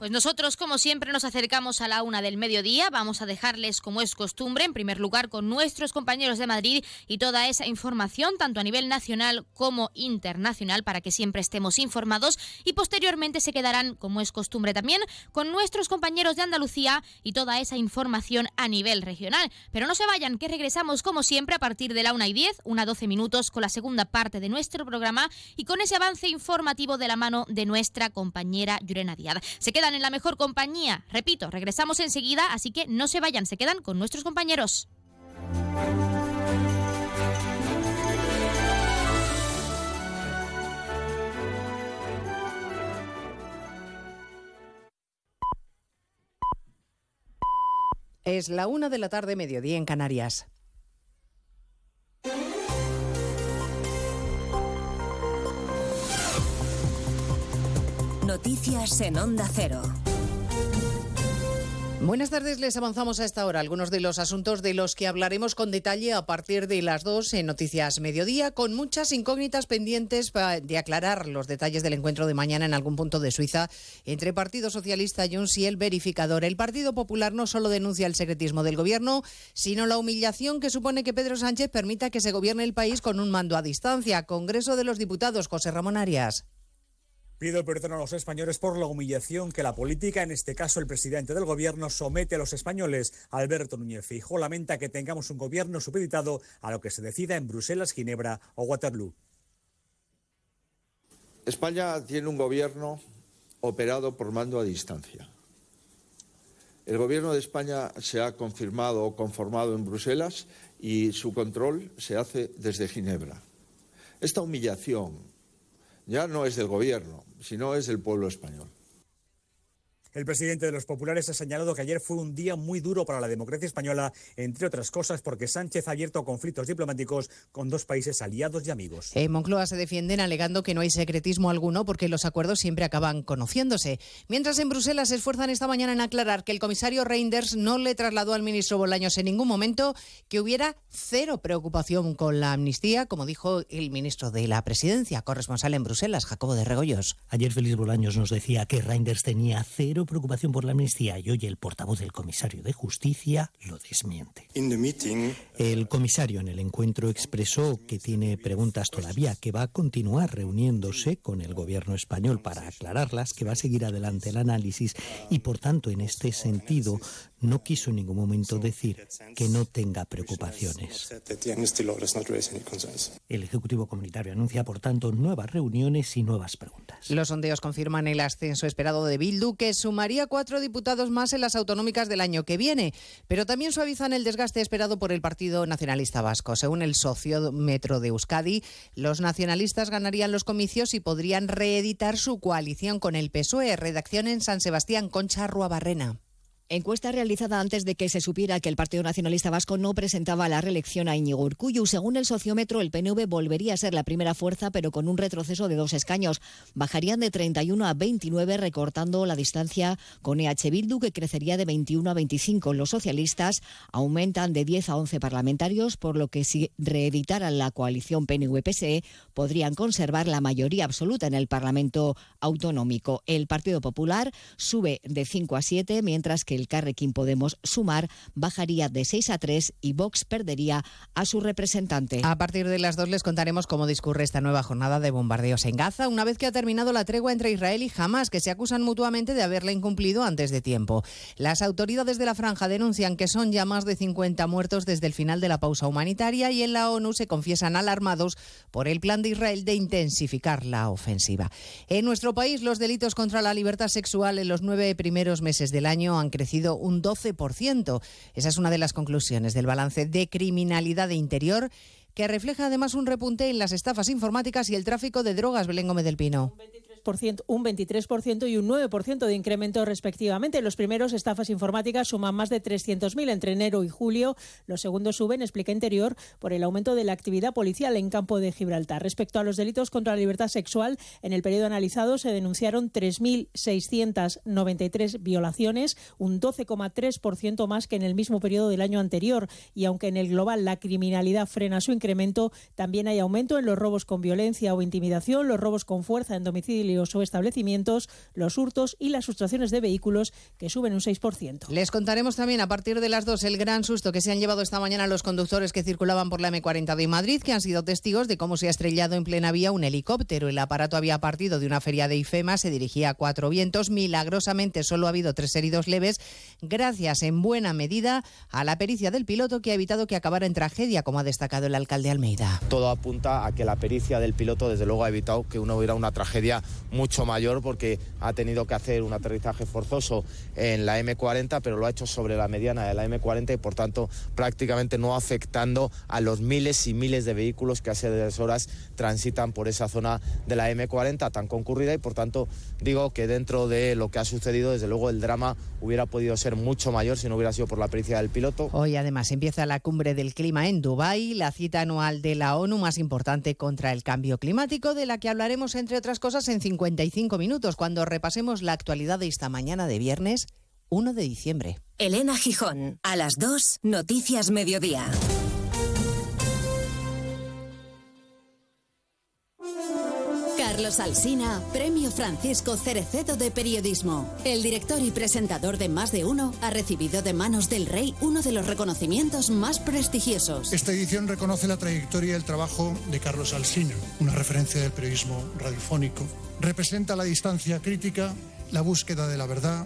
Pues nosotros, como siempre, nos acercamos a la una del mediodía. Vamos a dejarles, como es costumbre, en primer lugar con nuestros compañeros de Madrid y toda esa información, tanto a nivel nacional como internacional, para que siempre estemos informados. Y posteriormente se quedarán, como es costumbre también, con nuestros compañeros de Andalucía y toda esa información a nivel regional. Pero no se vayan, que regresamos, como siempre, a partir de la una y diez, una doce minutos, con la segunda parte de nuestro programa y con ese avance informativo de la mano de nuestra compañera Yurena Díaz. Se queda en la mejor compañía. Repito, regresamos enseguida, así que no se vayan, se quedan con nuestros compañeros. Es la una de la tarde, mediodía en Canarias. Noticias en Onda Cero. Buenas tardes, les avanzamos a esta hora algunos de los asuntos de los que hablaremos con detalle a partir de las dos en Noticias Mediodía, con muchas incógnitas pendientes de aclarar los detalles del encuentro de mañana en algún punto de Suiza entre Partido Socialista Junts y el verificador. El Partido Popular no solo denuncia el secretismo del gobierno, sino la humillación que supone que Pedro Sánchez permita que se gobierne el país con un mando a distancia. Congreso de los Diputados, José Ramón Arias. Pido perdón a los españoles por la humillación que la política, en este caso el presidente del gobierno, somete a los españoles. Alberto Núñez Fijo lamenta que tengamos un gobierno supeditado a lo que se decida en Bruselas, Ginebra o Waterloo. España tiene un gobierno operado por mando a distancia. El gobierno de España se ha confirmado o conformado en Bruselas y su control se hace desde Ginebra. Esta humillación ya no es del gobierno, sino es del pueblo español. El presidente de los populares ha señalado que ayer fue un día muy duro para la democracia española, entre otras cosas porque Sánchez ha abierto conflictos diplomáticos con dos países aliados y amigos. En Moncloa se defienden alegando que no hay secretismo alguno porque los acuerdos siempre acaban conociéndose. Mientras en Bruselas se esfuerzan esta mañana en aclarar que el comisario Reinders no le trasladó al ministro Bolaños en ningún momento que hubiera cero preocupación con la amnistía, como dijo el ministro de la Presidencia, corresponsal en Bruselas, Jacobo de Regollos. Ayer Félix Bolaños nos decía que Reinders tenía cero preocupación por la amnistía y hoy el portavoz del comisario de justicia lo desmiente. El comisario en el encuentro expresó que tiene preguntas todavía, que va a continuar reuniéndose con el gobierno español para aclararlas, que va a seguir adelante el análisis y por tanto en este sentido no quiso en ningún momento decir que no tenga preocupaciones. El Ejecutivo Comunitario anuncia, por tanto, nuevas reuniones y nuevas preguntas. Los sondeos confirman el ascenso esperado de Bildu, que sumaría cuatro diputados más en las autonómicas del año que viene, pero también suavizan el desgaste esperado por el Partido Nacionalista Vasco. Según el sociómetro de Euskadi, los nacionalistas ganarían los comicios y podrían reeditar su coalición con el PSOE. Redacción en San Sebastián, Concha Ruabarrena. Encuesta realizada antes de que se supiera que el Partido Nacionalista Vasco no presentaba la reelección a Íñigo Urcullu. Según el sociómetro, el PNV volvería a ser la primera fuerza, pero con un retroceso de dos escaños. Bajarían de 31 a 29, recortando la distancia con EH Bildu, que crecería de 21 a 25. Los socialistas aumentan de 10 a 11 parlamentarios, por lo que si reeditaran la coalición PNV-PSE, podrían conservar la mayoría absoluta en el Parlamento autonómico. El Partido Popular sube de 5 a 7, mientras que el Carrequín Podemos Sumar bajaría de 6 a 3 y Vox perdería a su representante. A partir de las dos les contaremos cómo discurre esta nueva jornada de bombardeos en Gaza, una vez que ha terminado la tregua entre Israel y Hamas, que se acusan mutuamente de haberla incumplido antes de tiempo. Las autoridades de la franja denuncian que son ya más de 50 muertos desde el final de la pausa humanitaria y en la ONU se confiesan alarmados por el plan de Israel de intensificar la ofensiva. En nuestro país, los delitos contra la libertad sexual en los nueve primeros meses del año han crecido un 12%. Esa es una de las conclusiones del balance de criminalidad de interior que refleja además un repunte en las estafas informáticas y el tráfico de drogas. Belén Gómez del Pino un 23% y un 9% de incremento respectivamente. Los primeros estafas informáticas suman más de 300.000 entre enero y julio. Los segundos suben, explica Interior, por el aumento de la actividad policial en campo de Gibraltar. Respecto a los delitos contra la libertad sexual, en el periodo analizado se denunciaron 3.693 violaciones, un 12,3% más que en el mismo periodo del año anterior. Y aunque en el global la criminalidad frena su incremento, también hay aumento en los robos con violencia o intimidación, los robos con fuerza en domicilio o establecimientos, los hurtos y las sustracciones de vehículos, que suben un 6%. Les contaremos también a partir de las 2 el gran susto que se han llevado esta mañana los conductores que circulaban por la M40 de Madrid, que han sido testigos de cómo se ha estrellado en plena vía un helicóptero. El aparato había partido de una feria de IFEMA, se dirigía a cuatro vientos. Milagrosamente solo ha habido tres heridos leves, gracias en buena medida a la pericia del piloto que ha evitado que acabara en tragedia, como ha destacado el alcalde Almeida. Todo apunta a que la pericia del piloto, desde luego, ha evitado que uno hubiera una tragedia mucho mayor porque ha tenido que hacer un aterrizaje forzoso en la M40, pero lo ha hecho sobre la mediana de la M40 y, por tanto, prácticamente no afectando a los miles y miles de vehículos que hace tres horas transitan por esa zona de la M40 tan concurrida y, por tanto, digo que dentro de lo que ha sucedido, desde luego, el drama hubiera podido ser mucho mayor si no hubiera sido por la pericia del piloto. Hoy, además, empieza la cumbre del clima en Dubái, la cita anual de la ONU más importante contra el cambio climático, de la que hablaremos, entre otras cosas, en 55 minutos, cuando repasemos la actualidad de esta mañana de viernes 1 de diciembre. Elena Gijón, a las 2, Noticias Mediodía. Carlos Alsina, Premio Francisco Cerecedo de Periodismo. El director y presentador de Más de Uno ha recibido de manos del rey uno de los reconocimientos más prestigiosos. Esta edición reconoce la trayectoria y el trabajo de Carlos Alsina, una referencia del periodismo radiofónico. Representa la distancia crítica, la búsqueda de la verdad.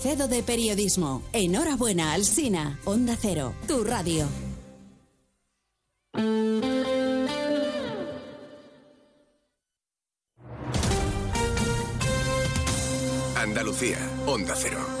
Cerecedo de Periodismo. Enhorabuena, Alsina. Onda Cero, tu radio. Andalucía, Onda Cero.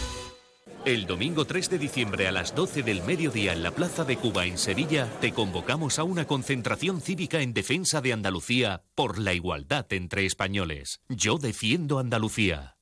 El domingo 3 de diciembre a las 12 del mediodía en la Plaza de Cuba en Sevilla te convocamos a una concentración cívica en defensa de Andalucía por la igualdad entre españoles. Yo defiendo Andalucía.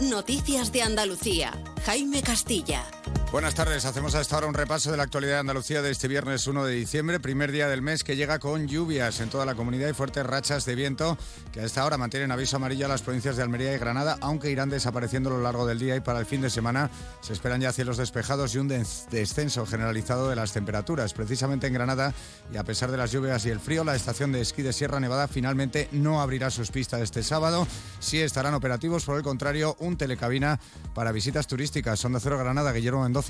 Noticias de Andalucía. Jaime Castilla. Buenas tardes, hacemos a esta hora un repaso de la actualidad de Andalucía de este viernes 1 de diciembre, primer día del mes que llega con lluvias en toda la comunidad y fuertes rachas de viento que a esta hora mantienen aviso amarillo a las provincias de Almería y Granada, aunque irán desapareciendo a lo largo del día y para el fin de semana se esperan ya cielos despejados y un des- descenso generalizado de las temperaturas. Precisamente en Granada, y a pesar de las lluvias y el frío, la estación de esquí de Sierra Nevada finalmente no abrirá sus pistas este sábado. Sí estarán operativos, por el contrario, un telecabina para visitas turísticas. Onda Cero Granada, Guillermo Mendoza.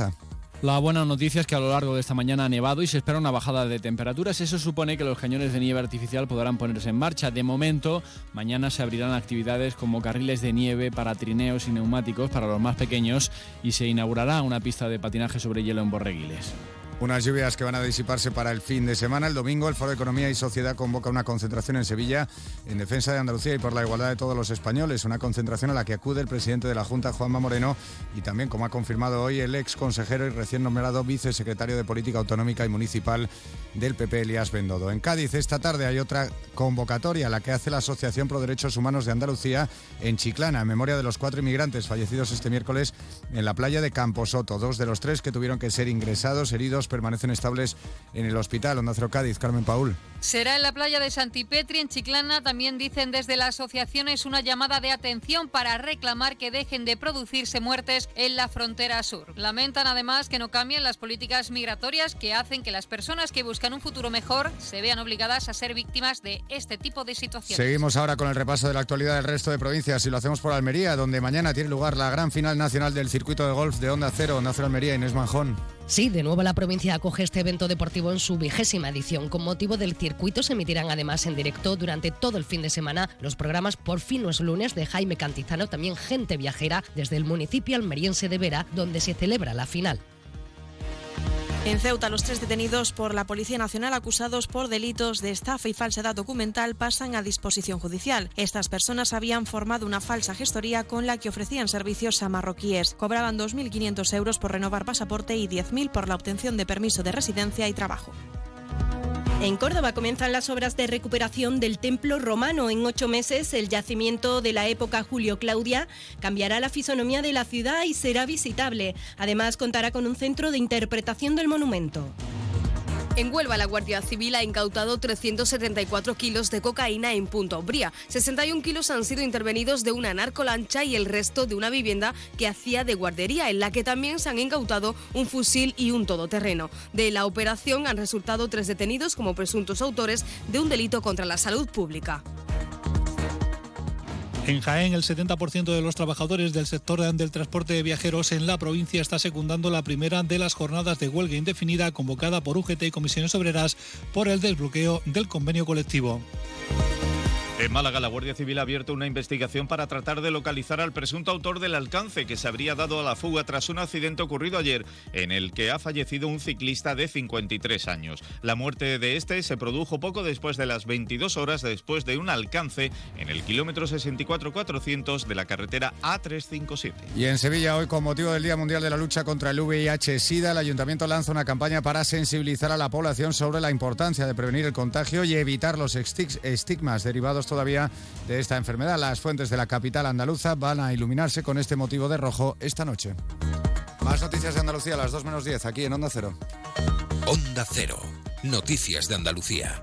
La buena noticia es que a lo largo de esta mañana ha nevado y se espera una bajada de temperaturas. Eso supone que los cañones de nieve artificial podrán ponerse en marcha. De momento, mañana se abrirán actividades como carriles de nieve para trineos y neumáticos para los más pequeños y se inaugurará una pista de patinaje sobre hielo en Borreguiles. Unas lluvias que van a disiparse para el fin de semana. El domingo el Foro de Economía y Sociedad convoca una concentración en Sevilla en defensa de Andalucía y por la igualdad de todos los españoles. Una concentración a la que acude el presidente de la Junta, Juanma Moreno, y también, como ha confirmado hoy, el ex consejero y recién nombrado vicesecretario de Política Autonómica y Municipal del PP, Elías Bendodo. En Cádiz esta tarde hay otra convocatoria, la que hace la Asociación Pro Derechos Humanos de Andalucía en Chiclana, en memoria de los cuatro inmigrantes fallecidos este miércoles en la playa de Camposoto. Dos de los tres que tuvieron que ser ingresados heridos permanecen estables en el hospital. Onda Cero Cádiz, Carmen Paul. Será en la playa de Santipetri, en Chiclana. También dicen desde la asociación es una llamada de atención para reclamar que dejen de producirse muertes en la frontera sur. Lamentan además que no cambien las políticas migratorias que hacen que las personas que buscan un futuro mejor se vean obligadas a ser víctimas de este tipo de situaciones. Seguimos ahora con el repaso de la actualidad del resto de provincias y lo hacemos por Almería, donde mañana tiene lugar la gran final nacional del circuito de golf de Onda Cero, Onda Cero Almería, Inés Manjón. Sí, de nuevo la provincia acoge este evento deportivo en su vigésima edición. Con motivo del circuito se emitirán además en directo durante todo el fin de semana los programas Por fin no es lunes de Jaime Cantizano, también Gente Viajera desde el municipio almeriense de Vera, donde se celebra la final. En Ceuta, los tres detenidos por la Policía Nacional acusados por delitos de estafa y falsedad documental pasan a disposición judicial. Estas personas habían formado una falsa gestoría con la que ofrecían servicios a marroquíes. Cobraban 2.500 euros por renovar pasaporte y 10.000 por la obtención de permiso de residencia y trabajo. En Córdoba comienzan las obras de recuperación del templo romano. En ocho meses, el yacimiento de la época Julio-Claudia cambiará la fisonomía de la ciudad y será visitable. Además, contará con un centro de interpretación del monumento. En Huelva, la Guardia Civil ha incautado 374 kilos de cocaína en Punta Umbría. 61 kilos han sido intervenidos de una narcolancha y el resto de una vivienda que hacía de guardería, en la que también se han incautado un fusil y un todoterreno. De la operación han resultado tres detenidos como presuntos autores de un delito contra la salud pública. En Jaén, el 70% de los trabajadores del sector del transporte de viajeros en la provincia está secundando la primera de las jornadas de huelga indefinida convocada por UGT y comisiones obreras por el desbloqueo del convenio colectivo. En Málaga, la Guardia Civil ha abierto una investigación para tratar de localizar al presunto autor del alcance que se habría dado a la fuga tras un accidente ocurrido ayer en el que ha fallecido un ciclista de 53 años. La muerte de este se produjo poco después de las 22 horas después de un alcance en el kilómetro 64-400 de la carretera A357. Y en Sevilla, hoy con motivo del Día Mundial de la Lucha contra el VIH-Sida, el Ayuntamiento lanza una campaña para sensibilizar a la población sobre la importancia de prevenir el contagio y evitar los estigmas derivados todavía de esta enfermedad. Las fuentes de la capital andaluza van a iluminarse con este motivo de rojo esta noche. Más noticias de Andalucía a las 2 menos 10 aquí en Onda Cero. Onda Cero. Noticias de Andalucía.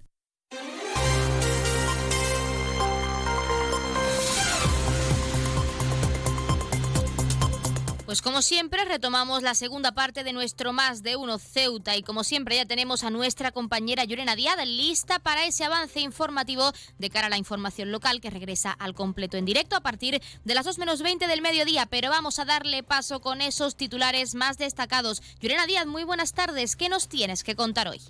Pues como siempre retomamos la segunda parte de nuestro Más de Uno Ceuta y como siempre ya tenemos a nuestra compañera Llorena Díaz lista para ese avance informativo de cara a la información local que regresa al completo en directo a partir de las 2 menos 20 del mediodía, pero vamos a darle paso con esos titulares más destacados. Llorena Díaz, muy buenas tardes, ¿qué nos tienes que contar hoy?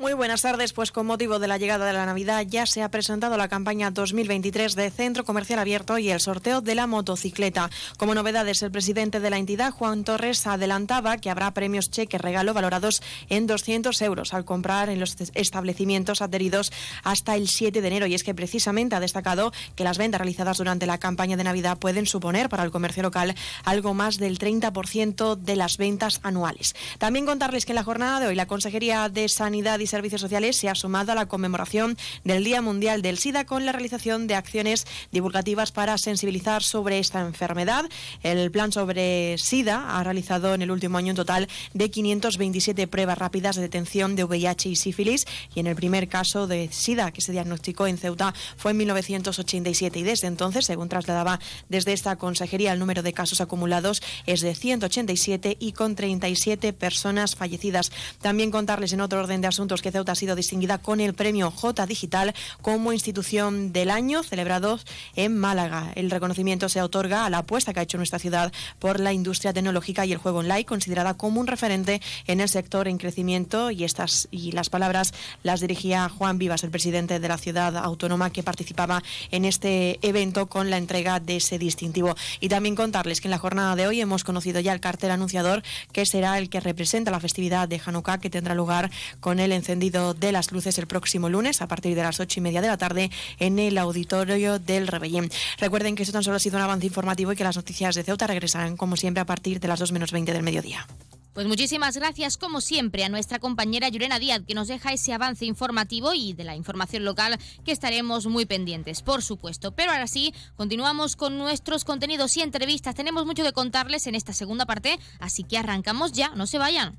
Muy buenas tardes, pues con motivo de la llegada de la Navidad ya se ha presentado la campaña 2023 de Centro Comercial Abierto y el sorteo de la motocicleta. Como novedades, el presidente de la entidad, Juan Torres, adelantaba que habrá premios cheque regalo valorados en 200 euros al comprar en los establecimientos adheridos hasta el 7 de enero. Y es que precisamente ha destacado que las ventas realizadas durante la campaña de Navidad pueden suponer para el comercio local algo más del 30% de las ventas anuales. También contarles que en la jornada de hoy la Consejería de Sanidad y Servicios Sociales se ha sumado a la conmemoración del Día Mundial del SIDA con la realización de acciones divulgativas para sensibilizar sobre esta enfermedad. El plan sobre SIDA ha realizado en el último año un total de 527 pruebas rápidas de detención de VIH y sífilis y en el primer caso de SIDA que se diagnosticó en Ceuta fue en 1987 y desde entonces, según trasladaba desde esta consejería, el número de casos acumulados es de 187 y con 37 personas fallecidas. También contarles en otro orden de asuntos que Ceuta ha sido distinguida con el premio J Digital como institución del año celebrado en Málaga. El reconocimiento se otorga a la apuesta que ha hecho nuestra ciudad por la industria tecnológica y el juego online, considerada como un referente en el sector en crecimiento y estas y las palabras las dirigía Juan Vivas, el presidente de la ciudad autónoma que participaba en este evento con la entrega de ese distintivo. Y también contarles que en la jornada de hoy hemos conocido ya el cartel anunciador que será el que representa la festividad de Hanukkah que tendrá lugar con el encendido de las luces el próximo lunes a partir de las ocho y media de la tarde en el auditorio del Rebellín. Recuerden que esto tan solo ha sido un avance informativo y que las noticias de Ceuta regresarán como siempre a partir de las dos menos veinte del mediodía. Pues muchísimas gracias, como siempre, a nuestra compañera Yurena Díaz, que nos deja ese avance informativo y de la información local que estaremos muy pendientes, por supuesto. Pero ahora sí, continuamos con nuestros contenidos y entrevistas. Tenemos mucho que contarles en esta segunda parte, así que arrancamos ya, no se vayan.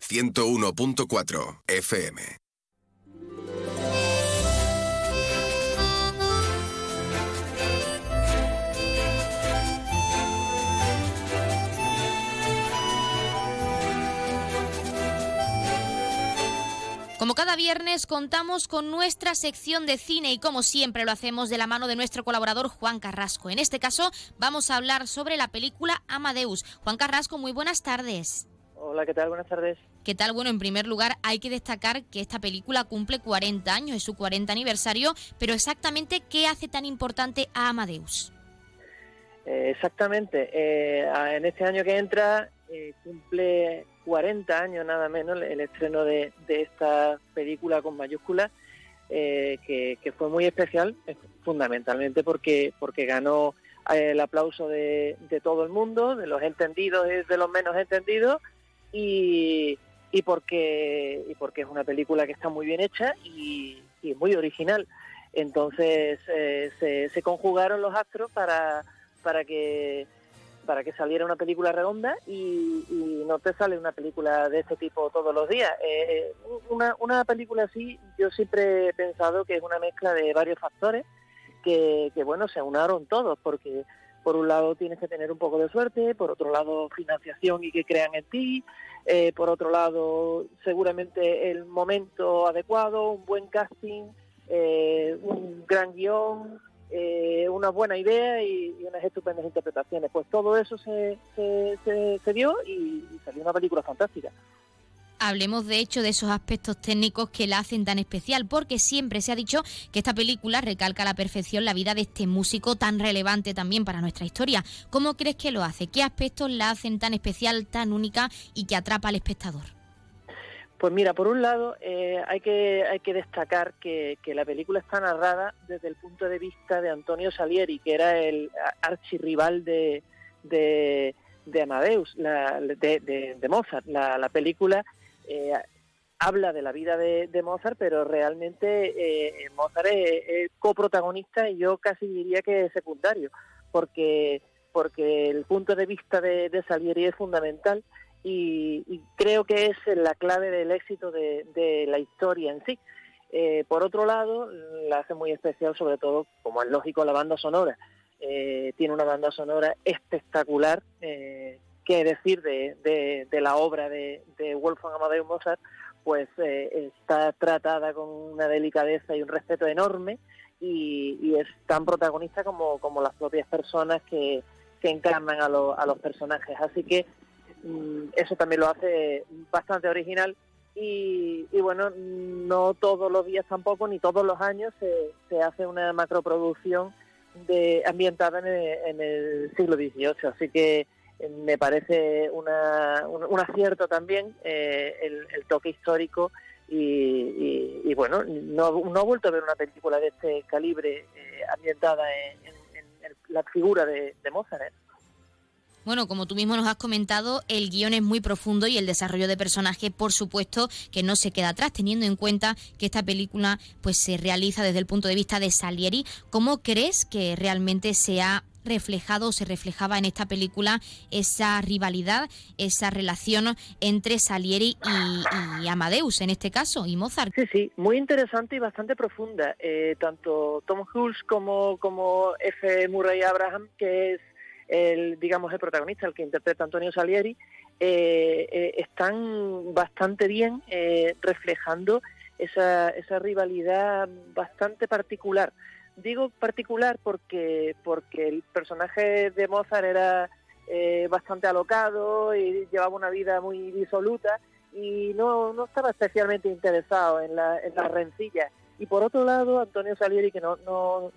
101.4 FM. Como cada viernes contamos con nuestra sección de cine y como siempre lo hacemos de la mano de nuestro colaborador Juan Carrasco. En este caso vamos a hablar sobre la película Amadeus. Juan Carrasco, muy buenas tardes. Hola, ¿qué tal? Buenas tardes. ¿Qué tal? Bueno, en primer lugar hay que destacar que esta película cumple 40 años, es su 40 aniversario, pero exactamente, ¿qué hace tan importante a Amadeus? Eh, exactamente, eh, en este año que entra eh, cumple 40 años nada menos el estreno de, esta película con mayúsculas, que, que, fue muy especial, fundamentalmente porque, porque ganó el aplauso de, de todo el mundo, de los entendidos y de los menos entendidos, y, y porque y porque es una película que está muy bien hecha y, muy original. Entonces eh, se, se, conjugaron los astros para para que para que saliera una película redonda y, no te sale una película de este tipo todos los días. Eh, una, una película así yo siempre he pensado que es una mezcla de varios factores que, que bueno se unaron todos porque por un lado tienes que tener un poco de suerte, por otro lado financiación y que crean en ti, eh, por otro lado seguramente el momento adecuado, un buen casting, eh, un gran guion, eh, una buena idea y, unas estupendas interpretaciones. Pues todo eso se, se, se, dio y salió una película fantástica. Hablemos de hecho de esos aspectos técnicos que la hacen tan especial, porque siempre se ha dicho que esta película recalca a la perfección la vida de este músico tan relevante también para nuestra historia. ¿Cómo crees que lo hace? ¿Qué aspectos la hacen tan especial, tan única y que atrapa al espectador? Pues mira, por un lado eh, hay, que, hay que destacar que, la película está narrada desde el punto de vista de Antonio Salieri, que era el archirrival de, de, de Amadeus, de, de, Mozart. La, la película eh, habla de la vida de, Mozart, pero realmente eh, Mozart es, coprotagonista y yo casi diría que es secundario, porque, porque el punto de vista de, Salieri es fundamental y, creo que es la clave del éxito de, la historia en sí. Eh, por otro lado, la hace muy especial, sobre todo, como es lógico, la banda sonora. tiene una banda sonora espectacular qué decir de, la obra de, de, Wolfgang Amadeus Mozart, pues eh, está tratada con una delicadeza y un respeto enorme y, es tan protagonista como, las propias personas que, que encarnan a, a los personajes. Así que mm, eso también lo hace bastante original y, bueno, no todos los días tampoco, ni todos los años se, se hace una macroproducción de, ambientada en el, en el siglo XVIII. Así que me parece una, un, acierto también eh, el, toque histórico y, bueno, no, no vuelto a ver una película de este calibre eh, ambientada en, la figura de, de Mozart. Bueno, como tú mismo nos has comentado, el guion es muy profundo y el desarrollo de personajes, por supuesto, que no se queda atrás, teniendo en cuenta que esta película pues se realiza desde el punto de vista de Salieri. ¿Cómo crees que realmente se ha reflejado o se reflejaba en esta película esa rivalidad, esa relación entre Salieri y, Amadeus en este caso, y Mozart. Sí, sí, muy interesante y bastante profunda. Eh, tanto Tom Hulce como, como F. Murray Abraham, que es el, digamos, el protagonista, el que interpreta Antonio Salieri, eh, eh, están bastante bien reflejando esa, esa rivalidad bastante particular. Digo particular porque, porque el personaje de Mozart era bastante alocado y llevaba una vida muy disoluta y no, no estaba especialmente interesado en la, en la rencilla. Y por otro lado, Antonio Salieri, que no, no,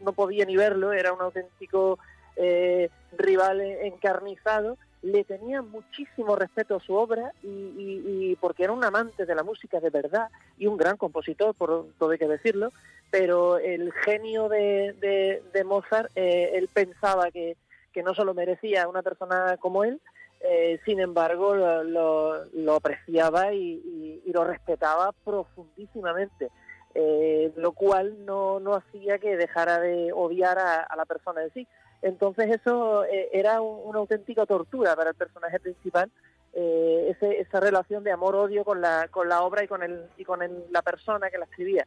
no podía ni verlo, era un auténtico eh, rival encarnizado, le tenía muchísimo respeto a su obra y, porque era un amante de la música de verdad y un gran compositor, por todo hay que decirlo, pero el genio de, de, Mozart, eh, él pensaba que, que, no solo merecía una persona como él, eh, sin embargo lo, lo, apreciaba y, lo respetaba profundísimamente. Eh, lo cual no, no hacía que dejara de odiar a, a la persona en sí. Entonces eso eh, era una auténtica tortura para el personaje principal, eh, esa relación de amor-odio con la, con la obra y con, el, y con la persona que la escribía.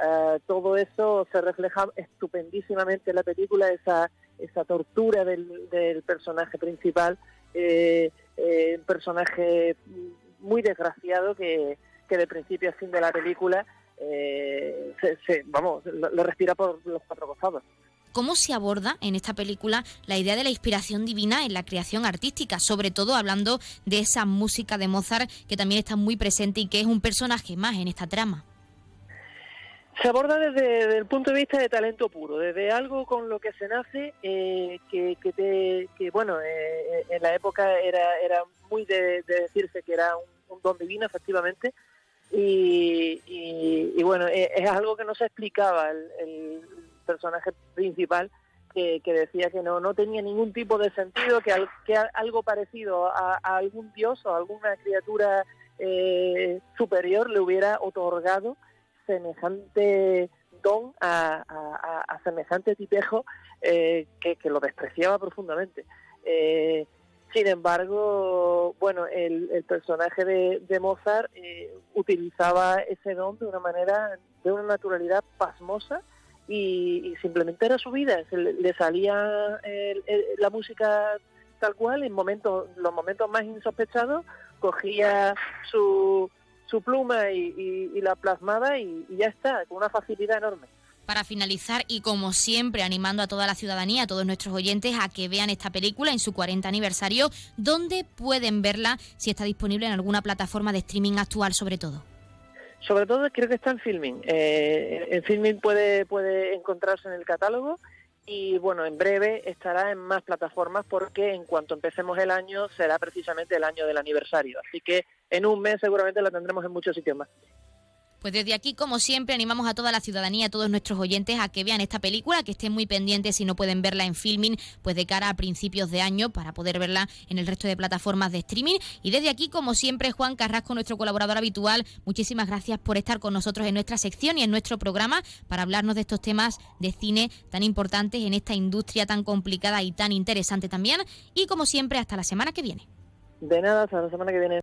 Eh, todo eso se refleja estupendísimamente en la película, esa, esa tortura del, del personaje principal, un personaje muy desgraciado que, que de principio a fin de la película se, vamos, lo respira por los cuatro costados cómo se aborda en esta película la idea de la inspiración divina en la creación artística, sobre todo hablando de esa música de Mozart que también está muy presente y que es un personaje más en esta trama. Se aborda desde, el punto de vista de talento puro, desde algo con lo que se nace, eh, que, que, bueno, eh, en la época era, era muy de, decirse que era un, don divino, efectivamente, y, bueno, eh, es algo que no se explicaba. el, personaje principal que, decía que no, no tenía ningún tipo de sentido, que, que algo parecido a, algún dios o alguna criatura eh, superior le hubiera otorgado semejante don a, semejante tipejo eh, que, lo despreciaba profundamente. Eh, sin embargo, bueno, el, personaje de, Mozart utilizaba ese don de una manera, de una naturalidad pasmosa, y, simplemente era su vida, le, salía la música tal cual en momentos, los momentos más insospechados, cogía su, su pluma y, la plasmaba y, ya está, con una facilidad enorme para finalizar y como siempre animando a toda la ciudadanía, a todos nuestros oyentes a que vean esta película en su 40 aniversario, ¿dónde pueden verla si está disponible en alguna plataforma de streaming actual sobre todo? Sobre todo creo que está en Filming. Eh, en Filming puede, puede encontrarse en el catálogo y bueno, en breve estará en más plataformas porque en cuanto empecemos el año será precisamente el año del aniversario. Así que en un mes seguramente la tendremos en muchos sitios más. Pues desde aquí, como siempre, animamos a toda la ciudadanía, a todos nuestros oyentes a que vean esta película, que estén muy pendientes si no pueden verla en filming, pues de cara a principios de año para poder verla en el resto de plataformas de streaming. Y desde aquí, como siempre, Juan Carrasco, nuestro colaborador habitual, muchísimas gracias por estar con nosotros en nuestra sección y en nuestro programa para hablarnos de estos temas de cine tan importantes en esta industria tan complicada y tan interesante también. Y como siempre, hasta la semana que viene. De nada, hasta la semana que viene.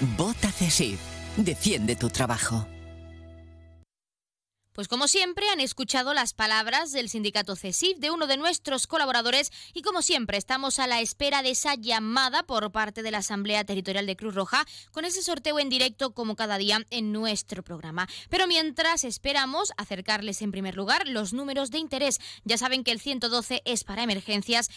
Vota CESIF. Defiende tu trabajo. Pues como siempre han escuchado las palabras del sindicato CESIF de uno de nuestros colaboradores y como siempre estamos a la espera de esa llamada por parte de la Asamblea Territorial de Cruz Roja con ese sorteo en directo como cada día en nuestro programa. Pero mientras esperamos acercarles en primer lugar los números de interés. Ya saben que el 112 es para emergencias,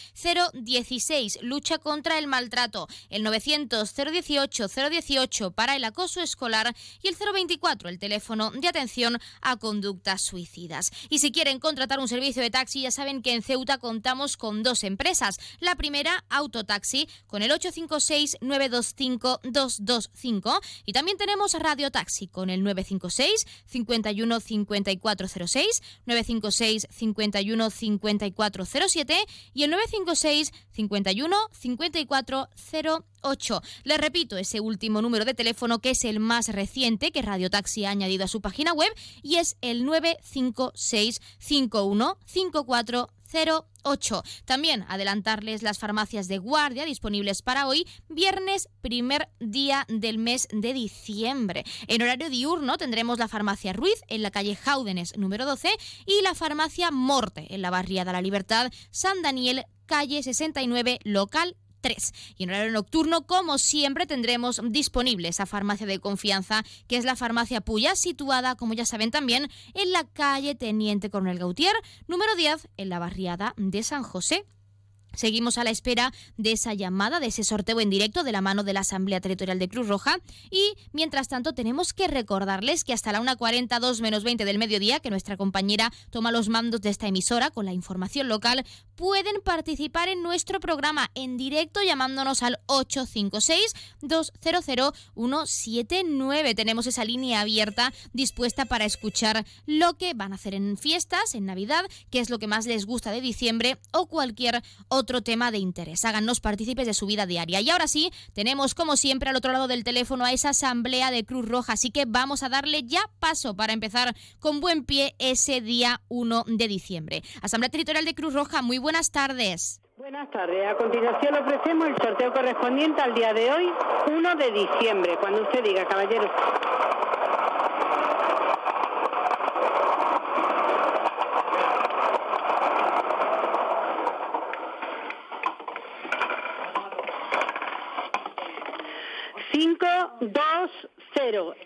016 lucha contra el maltrato, el 900 018 018 para el acoso escolar y el 024 el teléfono de atención a conducta suicidas. Y si quieren contratar un servicio de taxi, ya saben que en Ceuta contamos con dos empresas. La primera, Autotaxi, con el 856-925-225. Y también tenemos Radio Taxi, con el 956 51 5406, 956 51 5407 y el 956 51 5408. 8. Les repito ese último número de teléfono que es el más reciente que Radio Taxi ha añadido a su página web y es el 956 51 También adelantarles las farmacias de guardia disponibles para hoy, viernes primer día del mes de diciembre. En horario diurno tendremos la farmacia Ruiz en la calle Jaúdenes número 12 y la farmacia Morte en la barriada La Libertad, San Daniel, calle 69, local y en horario nocturno, como siempre, tendremos disponible esa farmacia de confianza, que es la farmacia Puya, situada, como ya saben también, en la calle Teniente Coronel Gautier, número 10, en la barriada de San José. Seguimos a la espera de esa llamada, de ese sorteo en directo de la mano de la Asamblea Territorial de Cruz Roja. Y mientras tanto, tenemos que recordarles que hasta la 1.42 menos 20 del mediodía, que nuestra compañera toma los mandos de esta emisora con la información local, pueden participar en nuestro programa en directo llamándonos al 856-200-179. Tenemos esa línea abierta dispuesta para escuchar lo que van a hacer en fiestas, en Navidad, qué es lo que más les gusta de diciembre o cualquier otro otro tema de interés. Háganos partícipes de su vida diaria. Y ahora sí, tenemos como siempre al otro lado del teléfono a esa asamblea de Cruz Roja, así que vamos a darle ya paso para empezar con buen pie ese día 1 de diciembre. Asamblea Territorial de Cruz Roja, muy buenas tardes. Buenas tardes. A continuación ofrecemos el sorteo correspondiente al día de hoy, 1 de diciembre. Cuando usted diga, caballero. 520.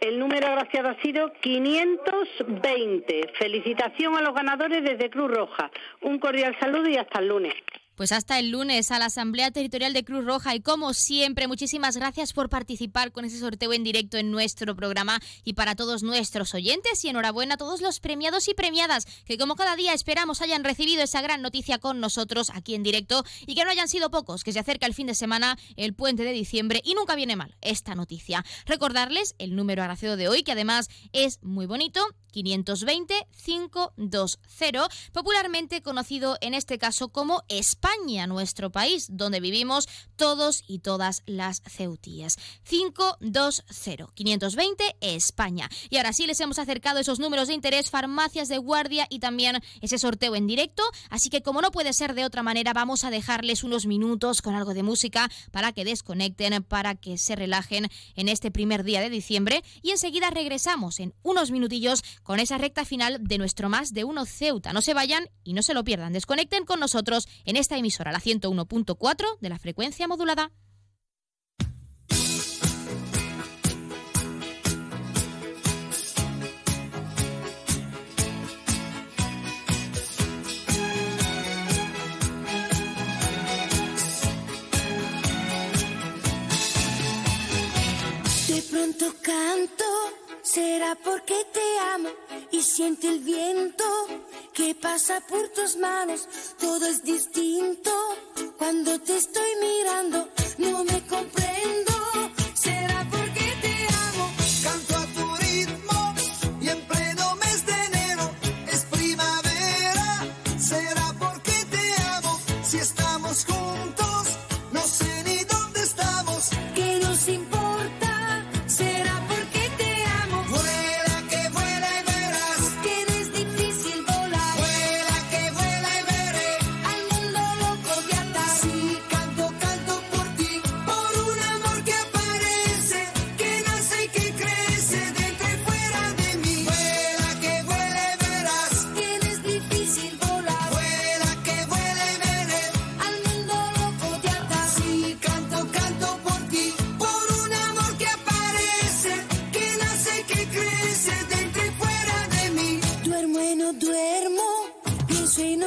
El número agraciado ha sido 520. Felicitación a los ganadores desde Cruz Roja. Un cordial saludo y hasta el lunes. Pues hasta el lunes a la Asamblea Territorial de Cruz Roja. Y como siempre, muchísimas gracias por participar con ese sorteo en directo en nuestro programa. Y para todos nuestros oyentes y enhorabuena a todos los premiados y premiadas que como cada día esperamos hayan recibido esa gran noticia con nosotros aquí en directo y que no hayan sido pocos, que se acerca el fin de semana, el puente de diciembre y nunca viene mal esta noticia. Recordarles el número agraciado de hoy que además es muy bonito 520-520, popularmente conocido en este caso como España, nuestro país, donde vivimos todos y todas las ceutías. 520-520 España. Y ahora sí les hemos acercado esos números de interés, farmacias de guardia y también ese sorteo en directo. Así que como no puede ser de otra manera, vamos a dejarles unos minutos con algo de música para que desconecten, para que se relajen en este primer día de diciembre. Y enseguida regresamos en unos minutillos con esa recta final de nuestro Más de Uno Ceuta. No se vayan y no se lo pierdan. Desconecten con nosotros en esta emisora, la 101.4 de la frecuencia modulada. De pronto canto Será porque te amo y siente el viento que pasa por tus manos. Todo es distinto cuando te estoy mirando. No me comprendo. Será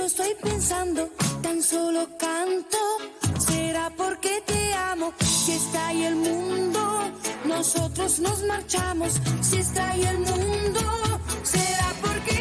estoy pensando, tan solo canto. Será porque te amo, si está ahí el mundo. Nosotros nos marchamos, si está ahí el mundo. Será porque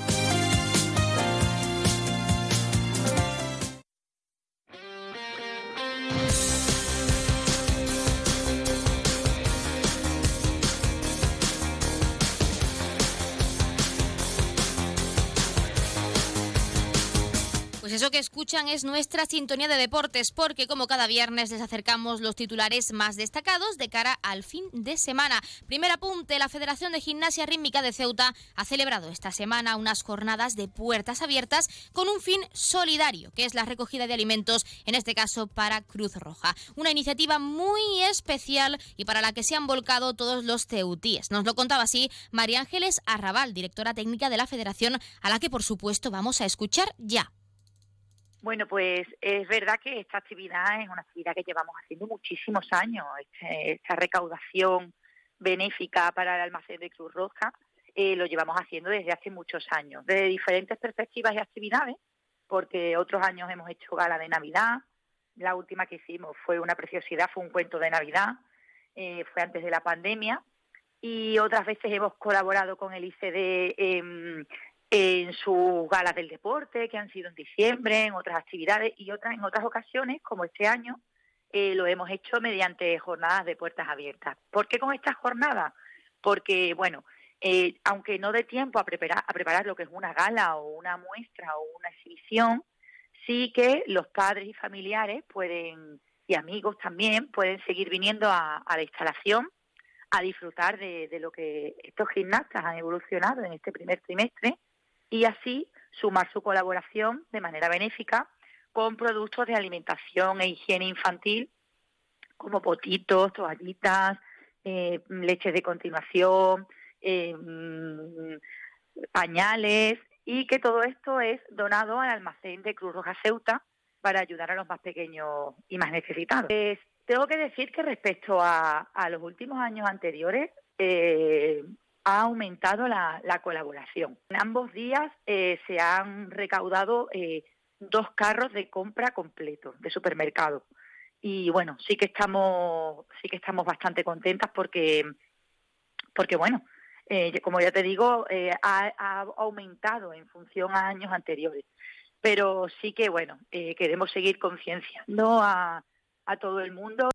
Que escuchan es nuestra sintonía de deportes, porque como cada viernes les acercamos los titulares más destacados de cara al fin de semana. Primer apunte, la Federación de Gimnasia Rítmica de Ceuta ha celebrado esta semana unas jornadas de puertas abiertas con un fin solidario, que es la recogida de alimentos, en este caso para Cruz Roja. Una iniciativa muy especial y para la que se han volcado todos los ceutíes. Nos lo contaba así María Ángeles Arrabal, directora técnica de la Federación, a la que por supuesto vamos a escuchar ya. Bueno, pues es verdad que esta actividad es una actividad que llevamos haciendo muchísimos años. Este- esta recaudación benéfica para el almacén de Cruz Roja eh, lo llevamos haciendo desde hace muchos años, desde diferentes perspectivas y actividades, porque otros años hemos hecho gala de Navidad. La última que hicimos fue una preciosidad, fue un cuento de Navidad, eh, fue antes de la pandemia. Y otras veces hemos colaborado con el ICD en, en sus galas del deporte, que han sido en diciembre, en otras actividades y otras en otras ocasiones, como este año, eh, lo hemos hecho mediante jornadas de puertas abiertas. ¿Por qué con estas jornadas? Porque, bueno, eh, aunque no dé tiempo a preparar, a preparar lo que es una gala o una muestra o una exhibición, sí que los padres y familiares pueden, y amigos también, pueden seguir viniendo a, a la instalación a disfrutar de, de lo que estos gimnastas han evolucionado en este primer trimestre y así sumar su colaboración de manera benéfica con productos de alimentación e higiene infantil como potitos, toallitas, eh, leches de continuación, eh, mm, pañales y que todo esto es donado al almacén de Cruz Roja Ceuta para ayudar a los más pequeños y más necesitados. Pues, tengo que decir que respecto a, los últimos años anteriores, eh, ha aumentado la, la colaboración. En ambos días eh, se han recaudado eh, dos carros de compra completos de supermercado. Y bueno, sí que estamos, sí que estamos bastante contentas porque, porque bueno, eh, como ya te digo, eh, ha, aumentado en función a años anteriores. Pero sí que bueno, queremos seguir concienciando a todo el mundo.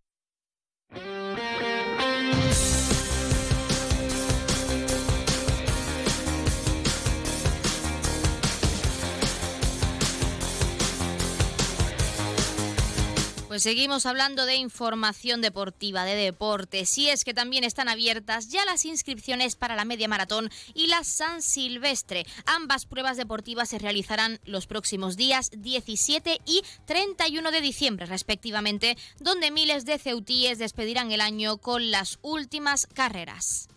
Pues seguimos hablando de información deportiva, de deportes, y es que también están abiertas ya las inscripciones para la media maratón y la San Silvestre. Ambas pruebas deportivas se realizarán los próximos días 17 y 31 de diciembre, respectivamente, donde miles de ceutíes despedirán el año con las últimas carreras.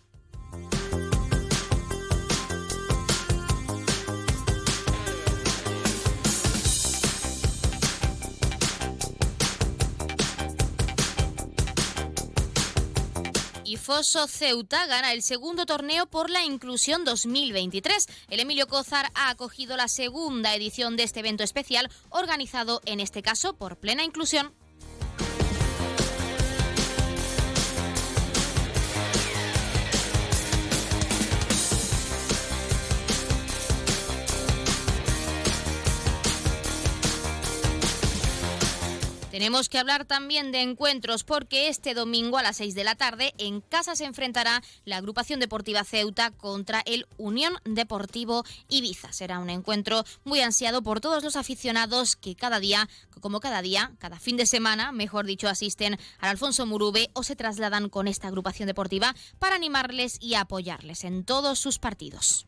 Y Foso Ceuta gana el segundo torneo por la inclusión 2023. El Emilio Cózar ha acogido la segunda edición de este evento especial organizado en este caso por Plena Inclusión. Tenemos que hablar también de encuentros porque este domingo a las 6 de la tarde en casa se enfrentará la agrupación deportiva Ceuta contra el Unión Deportivo Ibiza. Será un encuentro muy ansiado por todos los aficionados que cada día, como cada día, cada fin de semana, mejor dicho, asisten al Alfonso Murube o se trasladan con esta agrupación deportiva para animarles y apoyarles en todos sus partidos.